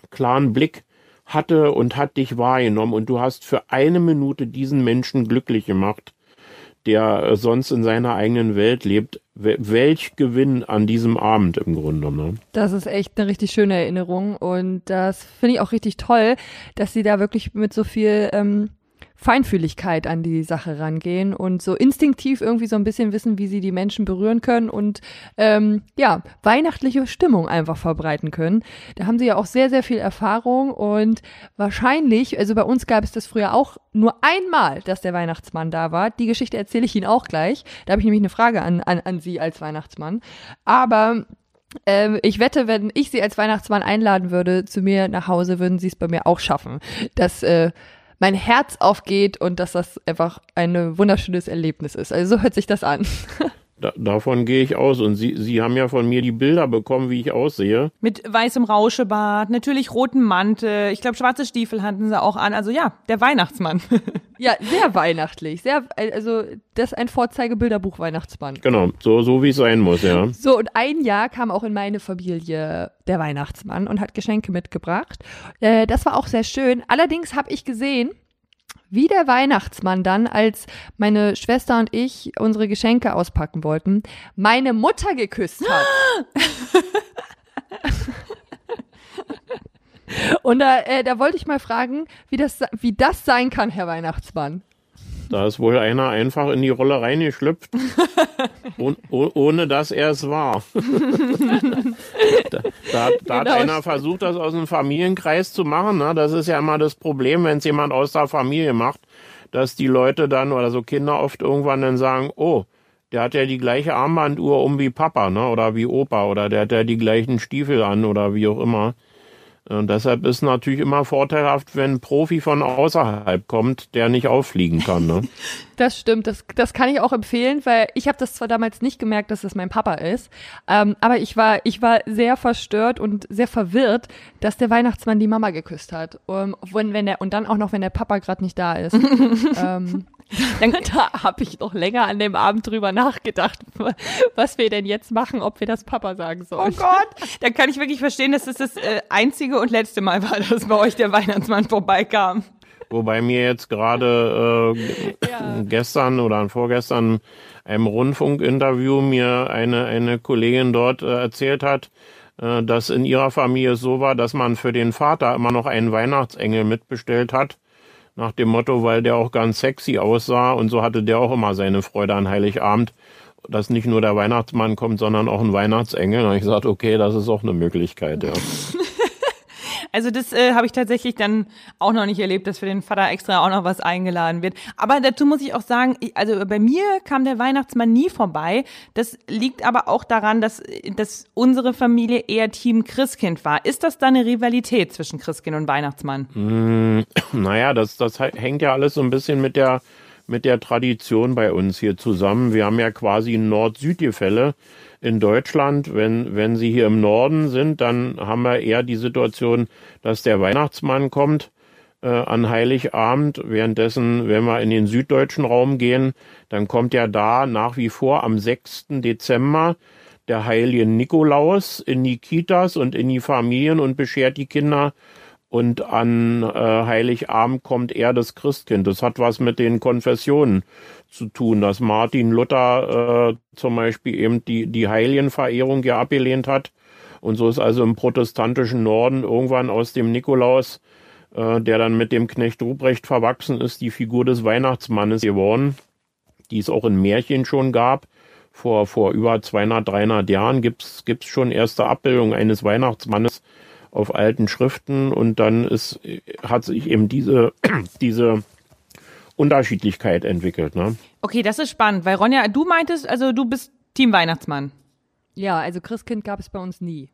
klaren Blick hatte und hat dich wahrgenommen und du hast für eine Minute diesen Menschen glücklich gemacht der äh, sonst in seiner eigenen Welt lebt, welch Gewinn an diesem Abend im Grunde. Ne? Das ist echt eine richtig schöne Erinnerung und das finde ich auch richtig toll, dass sie da wirklich mit so viel ähm, Feinfühligkeit an die Sache rangehen und so instinktiv irgendwie so ein bisschen wissen, wie sie die Menschen berühren können und ähm, ja, weihnachtliche Stimmung einfach verbreiten können. Da haben sie ja auch sehr, sehr viel Erfahrung und wahrscheinlich, also bei uns gab es das früher auch nur einmal, dass der Weihnachtsmann da war. Die Geschichte erzähle ich Ihnen auch gleich. Da habe ich nämlich eine Frage an, an, an Sie als Weihnachtsmann. Aber ähm, ich wette, wenn ich sie als Weihnachtsmann einladen würde zu mir nach Hause, würden sie es bei mir auch schaffen. Das äh, mein Herz aufgeht und dass das einfach ein wunderschönes Erlebnis ist. Also so hört sich das an. [laughs] Da, davon gehe ich aus. Und Sie, Sie haben ja von mir die Bilder bekommen, wie ich aussehe. Mit weißem Rauschebart, natürlich roten Mantel. Ich glaube, schwarze Stiefel hatten Sie auch an. Also ja, der Weihnachtsmann. [laughs] ja, sehr weihnachtlich. Sehr, also das ist ein Vorzeigebilderbuch Weihnachtsmann. Genau, so, so wie es sein muss, ja. So, und ein Jahr kam auch in meine Familie der Weihnachtsmann und hat Geschenke mitgebracht. Äh, das war auch sehr schön. Allerdings habe ich gesehen, wie der Weihnachtsmann dann, als meine Schwester und ich unsere Geschenke auspacken wollten, meine Mutter geküsst hat. [laughs] und da, äh, da wollte ich mal fragen, wie das, wie das sein kann, Herr Weihnachtsmann. Da ist wohl einer einfach in die Rolle reingeschlüpft, [laughs] oh, oh, ohne dass er es war. da, da, da genau. hat einer versucht, das aus einem Familienkreis zu machen. Ne? Das ist ja immer das Problem, wenn es jemand aus der Familie macht, dass die Leute dann oder so Kinder oft irgendwann dann sagen, oh, der hat ja die gleiche Armbanduhr um wie Papa, ne? Oder wie Opa, oder der hat ja die gleichen Stiefel an oder wie auch immer. Und deshalb ist natürlich immer vorteilhaft, wenn ein Profi von außerhalb kommt, der nicht auffliegen kann. Ne? [laughs] Das stimmt, das, das kann ich auch empfehlen, weil ich habe das zwar damals nicht gemerkt, dass es das mein Papa ist, ähm, aber ich war, ich war sehr verstört und sehr verwirrt, dass der Weihnachtsmann die Mama geküsst hat. Um, wenn, wenn der, und dann auch noch, wenn der Papa gerade nicht da ist. [laughs] ähm, dann, [laughs] da habe ich noch länger an dem Abend drüber nachgedacht, was wir denn jetzt machen, ob wir das Papa sagen sollen. Oh Gott, dann kann ich wirklich verstehen, dass es das, das äh, einzige und letzte Mal war, [laughs] dass bei euch der Weihnachtsmann vorbeikam. Wobei mir jetzt gerade äh, ja. gestern oder vorgestern einem Rundfunkinterview mir eine, eine Kollegin dort äh, erzählt hat, äh, dass in ihrer Familie so war, dass man für den Vater immer noch einen Weihnachtsengel mitbestellt hat nach dem Motto, weil der auch ganz sexy aussah und so hatte der auch immer seine Freude an Heiligabend, dass nicht nur der Weihnachtsmann kommt, sondern auch ein Weihnachtsengel. Und ich sagte, okay, das ist auch eine Möglichkeit, ja. [laughs] Also das äh, habe ich tatsächlich dann auch noch nicht erlebt, dass für den Vater extra auch noch was eingeladen wird. Aber dazu muss ich auch sagen, ich, also bei mir kam der Weihnachtsmann nie vorbei. Das liegt aber auch daran, dass, dass unsere Familie eher Team Christkind war. Ist das da eine Rivalität zwischen Christkind und Weihnachtsmann? Mm, naja, das, das hängt ja alles so ein bisschen mit der mit der Tradition bei uns hier zusammen. Wir haben ja quasi Nord-Süd-Gefälle in Deutschland. Wenn, wenn Sie hier im Norden sind, dann haben wir eher die Situation, dass der Weihnachtsmann kommt äh, an Heiligabend. Währenddessen, wenn wir in den süddeutschen Raum gehen, dann kommt ja da nach wie vor am 6. Dezember der heilige Nikolaus in die Kitas und in die Familien und beschert die Kinder und an äh, Heiligabend kommt er das Christkind. Das hat was mit den Konfessionen zu tun, dass Martin Luther äh, zum Beispiel eben die, die Heiligenverehrung ja abgelehnt hat Und so ist also im protestantischen Norden irgendwann aus dem Nikolaus, äh, der dann mit dem Knecht Ruprecht verwachsen ist, die Figur des Weihnachtsmannes geworden, die es auch in Märchen schon gab. Vor, vor über 200, 300 Jahren gibt's gibt's schon erste Abbildungen eines Weihnachtsmannes auf alten Schriften und dann ist, hat sich eben diese, [clears throat] diese Unterschiedlichkeit entwickelt. Ne? Okay, das ist spannend, weil Ronja, du meintest, also du bist Team Weihnachtsmann. Ja, also Christkind gab es bei uns nie.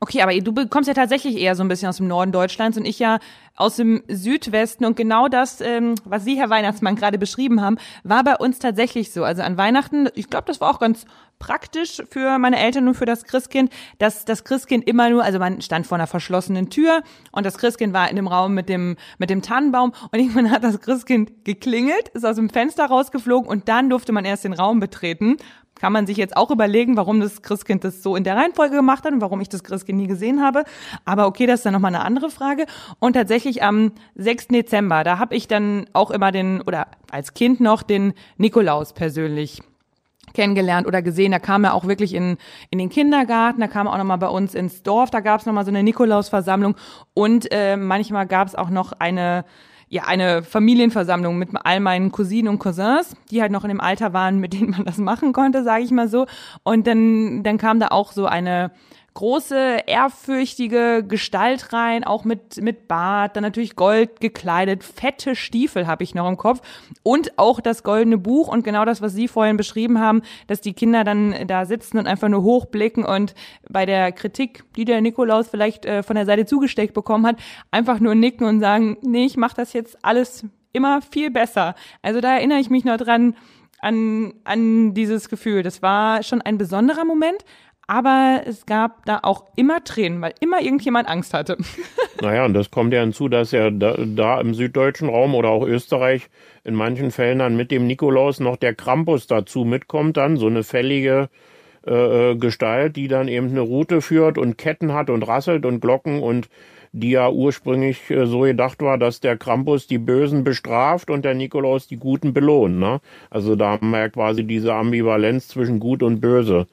Okay, aber du kommst ja tatsächlich eher so ein bisschen aus dem Norden Deutschlands und ich ja aus dem Südwesten. Und genau das, ähm, was Sie, Herr Weihnachtsmann, gerade beschrieben haben, war bei uns tatsächlich so. Also an Weihnachten, ich glaube, das war auch ganz praktisch für meine Eltern und für das Christkind, dass das Christkind immer nur, also man stand vor einer verschlossenen Tür und das Christkind war in dem Raum mit dem, mit dem Tannenbaum und [laughs] irgendwann hat das Christkind geklingelt, ist aus dem Fenster rausgeflogen und dann durfte man erst den Raum betreten kann man sich jetzt auch überlegen, warum das Christkind das so in der Reihenfolge gemacht hat und warum ich das Christkind nie gesehen habe. Aber okay, das ist dann nochmal eine andere Frage. Und tatsächlich am 6. Dezember, da habe ich dann auch immer den, oder als Kind noch den Nikolaus persönlich kennengelernt oder gesehen. Da kam er auch wirklich in, in den Kindergarten, da kam er auch nochmal bei uns ins Dorf, da gab es nochmal so eine Nikolausversammlung und äh, manchmal gab es auch noch eine ja, eine Familienversammlung mit all meinen Cousinen und Cousins, die halt noch in dem Alter waren, mit denen man das [laughs] machen konnte, sage ich mal so. Und dann, dann kam da auch so eine große, ehrfürchtige Gestalt rein, auch mit, mit Bart, dann natürlich Gold gekleidet, fette Stiefel habe ich noch im Kopf und auch das goldene Buch und genau das, was Sie vorhin beschrieben haben, dass die Kinder dann da sitzen und einfach nur hochblicken und bei der Kritik, die der Nikolaus vielleicht äh, von der Seite zugesteckt bekommen hat, einfach nur nicken und sagen, nee, ich mache das jetzt alles immer viel besser. Also da erinnere ich mich noch dran, an, an dieses Gefühl. Das war schon ein besonderer Moment, aber es gab da auch immer Tränen, weil immer irgendjemand Angst hatte. [laughs] Naja, und das kommt ja hinzu, dass ja da, da, im süddeutschen Raum oder auch Österreich in manchen Fällen dann mit dem Nikolaus noch der Krampus dazu mitkommt, dann so eine fällige äh, äh, Gestalt, die dann eben eine Route führt und Ketten hat und rasselt und Glocken und die ja ursprünglich äh, so gedacht war, dass der Krampus die Bösen bestraft und der Nikolaus die Guten belohnt. Ne? Also da haben wir ja quasi diese Ambivalenz zwischen Gut und Böse.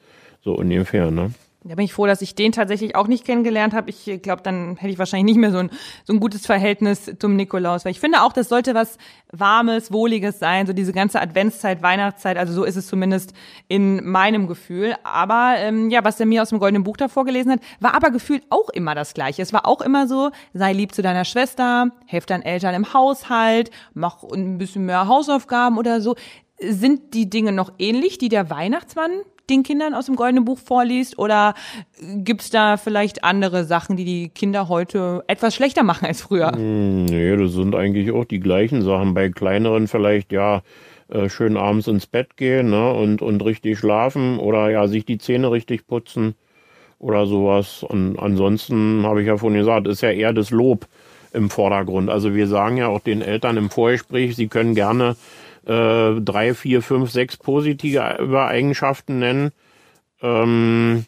So ungefähr, ne? Da bin ich froh, dass ich den tatsächlich auch nicht kennengelernt habe. Ich glaube, dann hätte ich wahrscheinlich nicht mehr so ein, so ein gutes Verhältnis zum Nikolaus. Weil ich finde auch, das sollte was Warmes, Wohliges sein, so diese ganze Adventszeit, Weihnachtszeit. Also so ist es zumindest in meinem Gefühl. Aber ähm, ja, was er mir aus dem Goldenen Buch da vorgelesen hat, war aber gefühlt auch immer das Gleiche. Es war auch immer so, sei lieb zu deiner Schwester, helf deinen Eltern im Haushalt, mach ein bisschen mehr Hausaufgaben oder so. Sind die Dinge noch ähnlich, die der Weihnachtsmann den Kindern aus dem Goldenen Buch vorliest? Oder gibt's da vielleicht andere Sachen, die die Kinder heute etwas schlechter machen als früher? Hm, nee, das sind eigentlich auch die gleichen Sachen. Bei kleineren vielleicht, ja, äh, schön abends ins Bett gehen ne, und, und richtig schlafen oder ja, sich die Zähne richtig putzen oder sowas. Und ansonsten habe ich ja vorhin gesagt, ist ja eher das Lob im Vordergrund. Also wir sagen ja auch den Eltern im Vorgespräch, sie können gerne äh, drei, vier, fünf, sechs positive Eigenschaften nennen. Ähm,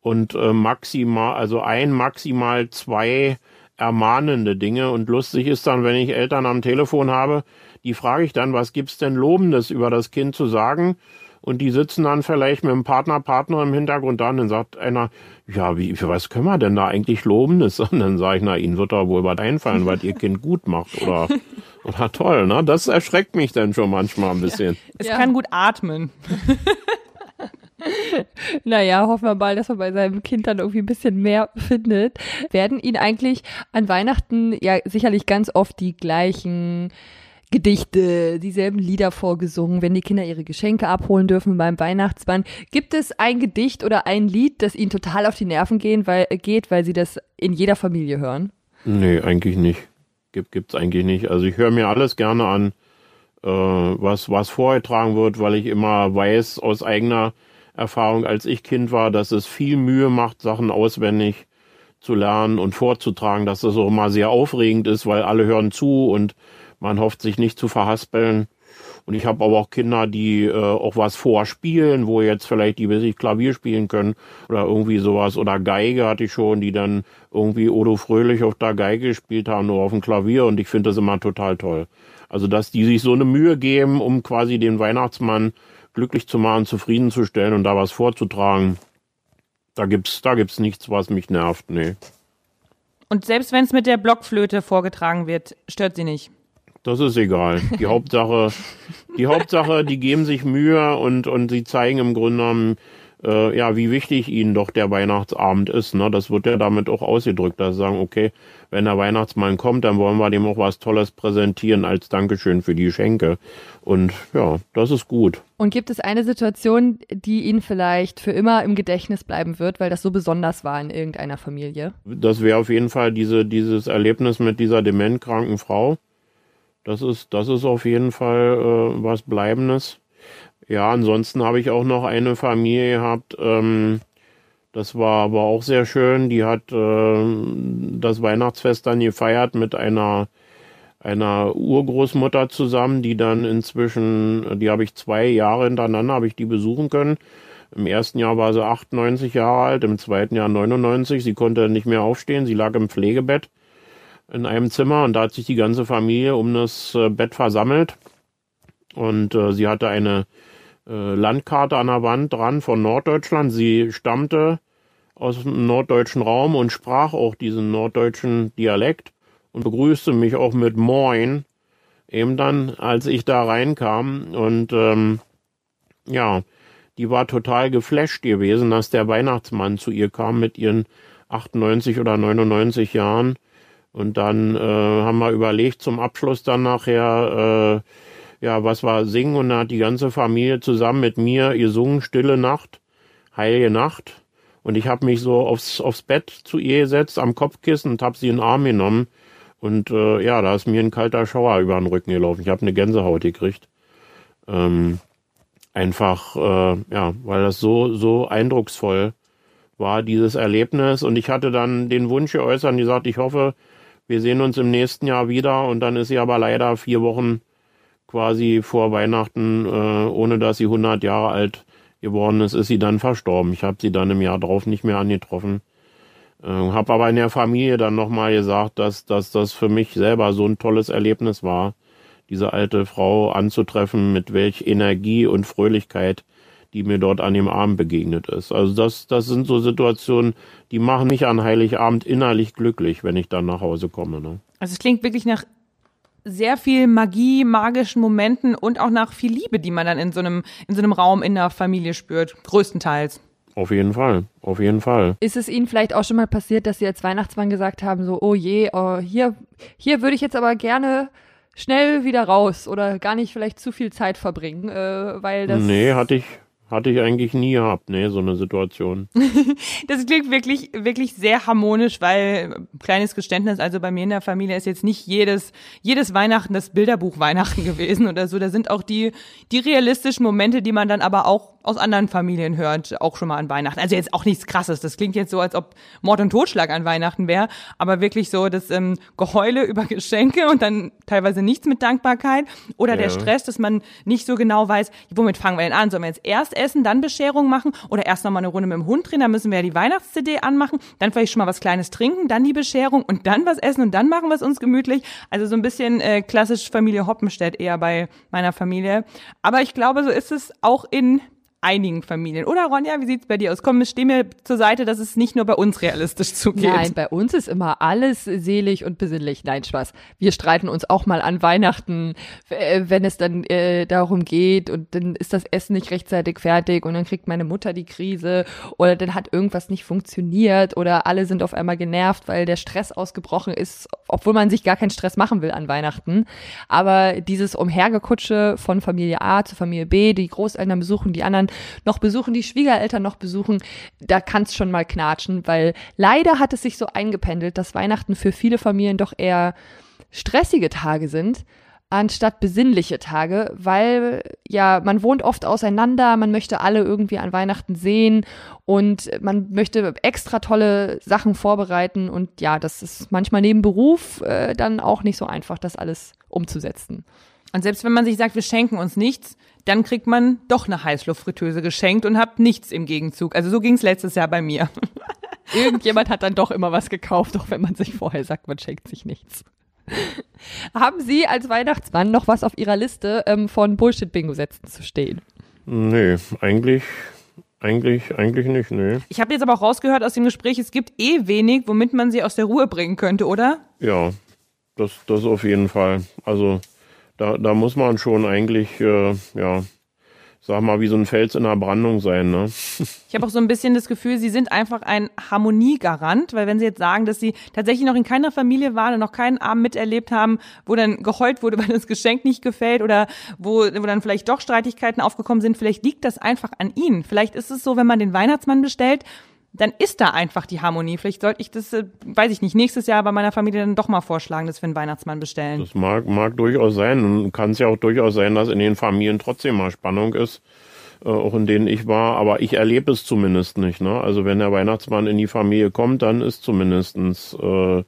und äh, maximal, also ein, maximal zwei ermahnende Dinge. Und lustig ist dann, wenn ich Eltern am Telefon habe, die frage ich dann, was gibt's denn Lobendes über das Kind zu sagen? Und die sitzen dann vielleicht mit einem Partner, Partner im Hintergrund da und dann sagt einer, ja, wie, für was können wir denn da eigentlich Lobendes? Und dann sage ich, na, Ihnen wird da wohl was einfallen, was Ihr Kind gut macht oder [laughs] oder toll, ne? Das erschreckt mich dann schon manchmal ein bisschen. Ja, es ja. kann gut atmen. [laughs] naja, hoffen wir mal, dass er bei seinem Kind dann irgendwie ein bisschen mehr findet. Werden ihn eigentlich an Weihnachten ja sicherlich ganz oft die gleichen Gedichte, dieselben Lieder vorgesungen, wenn die Kinder ihre Geschenke abholen dürfen beim Weihnachtsmann. Gibt es ein Gedicht oder ein Lied, das ihnen total auf die Nerven gehen, weil, geht, weil sie das in jeder Familie hören? Nee, eigentlich nicht gibt gibt's eigentlich nicht. Also ich höre mir alles gerne an, äh, was was vorgetragen wird, weil ich immer weiß aus eigener Erfahrung, als ich Kind war, dass es viel Mühe macht, Sachen auswendig zu lernen und vorzutragen, dass das auch immer sehr aufregend ist, weil alle hören zu und man hofft sich nicht zu verhaspeln. Und ich habe aber auch Kinder, die äh, auch was vorspielen, wo jetzt vielleicht die sich Klavier spielen können oder irgendwie sowas. Oder Geige hatte ich schon, die dann irgendwie Odo Fröhlich auf der Geige gespielt haben, nur auf dem Klavier. Und ich finde das immer total toll. Also, dass die sich so eine Mühe geben, um quasi den Weihnachtsmann glücklich zu machen, zufriedenzustellen und da was vorzutragen. Da gibt's, da gibt's nichts, was mich nervt, nee. Und selbst wenn es mit der Blockflöte vorgetragen wird, stört sie nicht. Das ist egal. Die [laughs] Hauptsache, die Hauptsache, die geben sich Mühe und, und sie zeigen im Grunde genommen, äh, ja, wie wichtig ihnen doch der Weihnachtsabend ist. Ne? Das wird ja damit auch ausgedrückt, dass sie sagen, okay, wenn der Weihnachtsmann kommt, dann wollen wir dem auch was Tolles präsentieren als Dankeschön für die Geschenke. Und ja, das ist gut. Und gibt es eine Situation, die Ihnen vielleicht für immer im Gedächtnis bleiben wird, weil das so besonders war in irgendeiner Familie? Das wäre auf jeden Fall diese, dieses Erlebnis mit dieser dementkranken Frau. Das ist, das ist auf jeden Fall äh, was Bleibendes. Ja, ansonsten habe ich auch noch eine Familie gehabt. Ähm, das war aber auch sehr schön. Die hat äh, das Weihnachtsfest dann gefeiert mit einer einer Urgroßmutter zusammen, die dann inzwischen, die habe ich zwei Jahre hintereinander, habe ich die besuchen können. Im ersten Jahr war sie 98 Jahre alt, im zweiten Jahr 99. Sie konnte nicht mehr aufstehen, sie lag im Pflegebett in einem Zimmer und da hat sich die ganze Familie um das äh, Bett versammelt. Und äh, sie hatte eine äh, Landkarte an der Wand dran von Norddeutschland. Sie stammte aus dem norddeutschen Raum und sprach auch diesen norddeutschen Dialekt und begrüßte mich auch mit Moin. Eben dann, als ich da reinkam und ähm, ja, die war total geflasht gewesen, dass der Weihnachtsmann zu ihr kam mit ihren 98 oder 99 Jahren. Und dann äh, haben wir überlegt zum Abschluss dann nachher, äh, ja, was war singen und da hat die ganze Familie zusammen mit mir gesungen, Stille Nacht, Heilige Nacht. Und ich habe mich so aufs, aufs Bett zu ihr gesetzt, am Kopfkissen und habe sie in den Arm genommen. Und äh, ja, da ist mir ein kalter Schauer über den Rücken gelaufen. Ich habe eine Gänsehaut gekriegt. Ähm, einfach, äh, ja, weil das so, so eindrucksvoll war, dieses Erlebnis. Und ich hatte dann den Wunsch geäußert und gesagt, ich hoffe, wir sehen uns im nächsten Jahr wieder. Und dann ist sie aber leider vier Wochen quasi vor Weihnachten, äh, ohne dass sie 100 Jahre alt geworden ist, ist sie dann verstorben. Ich habe sie dann im Jahr drauf nicht mehr angetroffen. Äh, habe aber in der Familie dann nochmal gesagt, dass, dass das für mich selber so ein tolles Erlebnis war, diese alte Frau anzutreffen, mit welch Energie und Fröhlichkeit die mir dort an dem Abend begegnet ist. Also das, das sind so Situationen, die machen mich an Heiligabend innerlich glücklich, wenn ich dann nach Hause komme. Ne? Also es klingt wirklich nach sehr viel Magie, magischen Momenten und auch nach viel Liebe, die man dann in so einem, in so einem Raum in der Familie spürt. Größtenteils. Auf jeden Fall, auf jeden Fall. Ist es Ihnen vielleicht auch schon mal passiert, dass Sie als Weihnachtsmann gesagt haben, so, oh je, oh, hier, hier würde ich jetzt aber gerne schnell wieder raus oder gar nicht vielleicht zu viel Zeit verbringen, äh, weil das. Nee, hatte ich, hatte ich eigentlich nie gehabt, ne, so eine Situation. [laughs] das klingt wirklich, wirklich sehr harmonisch, weil, kleines Geständnis, also bei mir in der Familie ist jetzt nicht jedes, jedes Weihnachten das Bilderbuch Weihnachten [laughs] gewesen oder so. Da sind auch die, die realistischen Momente, die man dann aber auch aus anderen Familien hört, auch schon mal an Weihnachten. Also jetzt auch nichts krasses. Das klingt jetzt so, als ob Mord und Totschlag an Weihnachten wäre, aber wirklich so das ähm, Geheule [laughs] über Geschenke und dann teilweise nichts mit Dankbarkeit oder ja. der Stress, dass man nicht so genau weiß, womit fangen wir denn an? Sollen wir jetzt erst essen, dann Bescherung machen oder erst nochmal eine Runde mit dem Hund drehen, dann müssen wir ja die Weihnachts-CD anmachen, dann vielleicht schon mal was Kleines trinken, dann die Bescherung und dann was essen und dann machen wir es uns gemütlich. Also so ein bisschen äh, klassisch Familie Hoppenstedt eher bei meiner Familie. Aber ich glaube, so ist es auch in einigen Familien. Oder Ronja, wie sieht's bei dir aus? Komm, steh mir zur Seite, dass es nicht nur bei uns realistisch zugeht. Nein, bei uns ist immer alles selig und besinnlich. Nein, Spaß. Wir streiten uns auch mal an Weihnachten, äh, wenn es dann äh, darum geht und dann ist das Essen nicht rechtzeitig fertig und dann kriegt meine Mutter die Krise oder dann hat irgendwas nicht funktioniert oder alle sind auf einmal genervt, weil der Stress ausgebrochen ist, obwohl man sich gar keinen Stress machen will an Weihnachten. Aber dieses Umhergekutsche von Familie A zu Familie B, die Großeltern besuchen die anderen, noch besuchen, die Schwiegereltern noch besuchen, da kann es schon mal knatschen, weil leider hat es sich so eingependelt, dass Weihnachten für viele Familien doch eher stressige Tage sind anstatt besinnliche Tage, weil ja, man wohnt oft auseinander, man möchte alle irgendwie an Weihnachten sehen und man möchte extra tolle Sachen vorbereiten und ja, das ist manchmal neben Beruf äh, dann auch nicht so einfach, das alles umzusetzen. Und selbst wenn man sich sagt, wir schenken uns nichts, dann kriegt man doch eine Heißluftfritteuse geschenkt und hat nichts im Gegenzug. Also so ging es letztes Jahr bei mir. [laughs] Irgendjemand hat dann doch immer was gekauft, auch wenn man sich vorher sagt, man schenkt sich nichts. [laughs] Haben Sie als Weihnachtsmann noch was auf Ihrer Liste ähm, von Bullshit-Bingo-Sätzen zu stehen? Nee, eigentlich, Eigentlich, eigentlich nicht, nee. Ich habe jetzt aber auch rausgehört aus dem Gespräch, es gibt eh wenig, womit man sie aus der Ruhe bringen könnte, oder? Ja, das, das auf jeden Fall. Also da, da muss man schon eigentlich, äh, ja, sag mal, wie so ein Fels in der Brandung sein. Ne? [laughs] Ich habe auch so ein bisschen das Gefühl, sie sind einfach ein Harmoniegarant, weil wenn sie jetzt sagen, dass sie tatsächlich noch in keiner Familie waren und noch keinen Abend miterlebt haben, wo dann geheult wurde, [laughs] weil das Geschenk nicht gefällt oder wo, wo dann vielleicht doch Streitigkeiten aufgekommen sind, vielleicht liegt das einfach an ihnen. Vielleicht ist es so, wenn man den Weihnachtsmann bestellt, dann ist da einfach die Harmonie. Vielleicht sollte ich das, äh, weiß ich nicht, nächstes Jahr bei meiner Familie dann doch mal vorschlagen, dass wir einen Weihnachtsmann bestellen. Das mag, mag durchaus sein und kann es ja auch durchaus sein, dass in den Familien trotzdem mal Spannung ist, äh, auch in denen ich war, aber ich erlebe es zumindest nicht. Ne? Also wenn der Weihnachtsmann in die Familie kommt, dann ist zumindestens äh,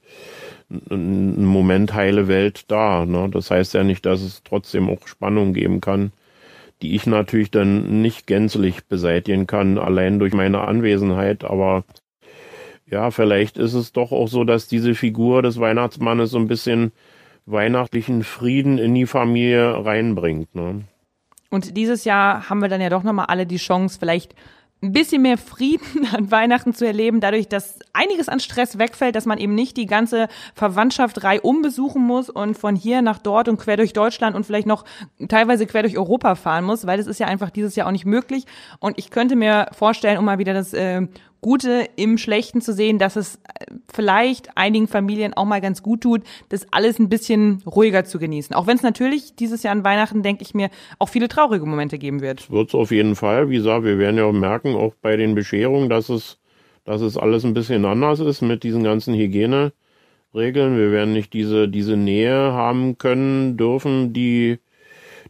ein Moment heile Welt da. Ne? Das heißt ja nicht, dass es trotzdem auch Spannung geben kann die ich natürlich dann nicht gänzlich beseitigen kann, allein durch meine Anwesenheit. Aber ja, vielleicht ist es doch auch so, dass diese Figur des Weihnachtsmannes so ein bisschen weihnachtlichen Frieden in die Familie reinbringt. Ne? Und dieses Jahr haben wir dann ja doch nochmal alle die Chance, vielleicht ein bisschen mehr Frieden an Weihnachten zu erleben, dadurch, dass einiges an Stress wegfällt, dass man eben nicht die ganze Verwandtschaft reihum besuchen muss und von hier nach dort und quer durch Deutschland und vielleicht noch teilweise quer durch Europa fahren muss, weil das ist ja einfach dieses Jahr auch nicht möglich. Und ich könnte mir vorstellen, um mal wieder das äh, Gute im Schlechten zu sehen, dass es äh, vielleicht einigen Familien auch mal ganz gut tut, das alles ein bisschen ruhiger zu genießen. Auch wenn es natürlich dieses Jahr an Weihnachten, denke ich mir, auch viele traurige Momente geben wird. Wird es auf jeden Fall. Wie gesagt, wir werden ja auch merken, auch bei den Bescherungen, dass es, dass es alles ein bisschen anders ist mit diesen ganzen Hygieneregeln. Wir werden nicht diese, diese Nähe haben können, dürfen, die,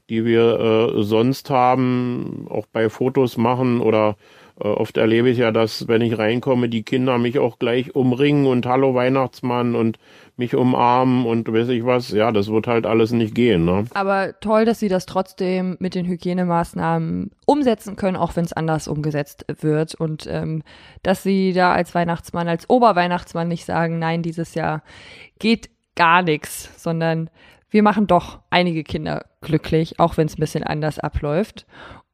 die wir äh, sonst haben, auch bei Fotos machen oder äh, oft erlebe ich ja, dass wenn ich reinkomme, die Kinder mich auch gleich umringen und Hallo Weihnachtsmann und mich umarmen und weiß ich was. Ja, das wird halt alles nicht gehen. Ne? Aber toll, dass Sie das trotzdem mit den Hygienemaßnahmen umsetzen können, auch wenn es anders umgesetzt wird. Und ähm, dass Sie da als Weihnachtsmann, als Oberweihnachtsmann nicht sagen, nein, dieses Jahr geht gar nichts, sondern wir machen doch einige Kinder glücklich, auch wenn es ein bisschen anders abläuft.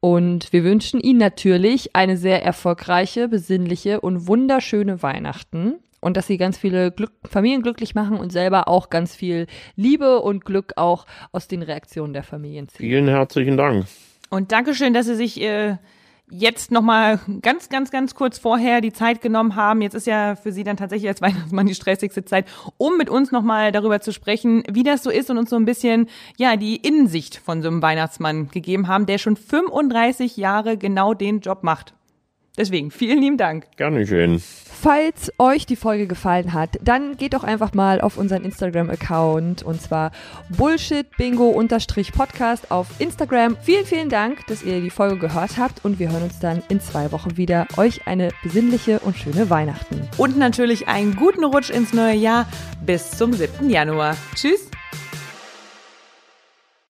Und wir wünschen Ihnen natürlich eine sehr erfolgreiche, besinnliche und wunderschöne Weihnachten. Und dass Sie ganz viele Glück Familien glücklich machen und selber auch ganz viel Liebe und Glück auch aus den Reaktionen der Familien ziehen. Vielen herzlichen Dank. Und Dankeschön, dass Sie sich äh, jetzt nochmal ganz, ganz, ganz kurz vorher die Zeit genommen haben. Jetzt ist ja für Sie dann tatsächlich als [laughs] Weihnachtsmann die stressigste Zeit, um mit uns nochmal darüber zu sprechen, wie das so ist und uns so ein bisschen, ja, die Innensicht von so einem Weihnachtsmann gegeben haben, der schon 35 Jahre genau den Job macht. Deswegen vielen lieben Dank. Gerne schön. Falls euch die Folge gefallen hat, dann geht doch einfach mal auf unseren Instagram-Account und zwar bullshitbingo-podcast auf Instagram. Vielen, vielen Dank, dass ihr die Folge gehört habt und wir hören uns dann in zwei Wochen wieder. Euch eine besinnliche und schöne Weihnachten. Und natürlich einen guten Rutsch ins neue Jahr bis zum 7. Januar. Tschüss.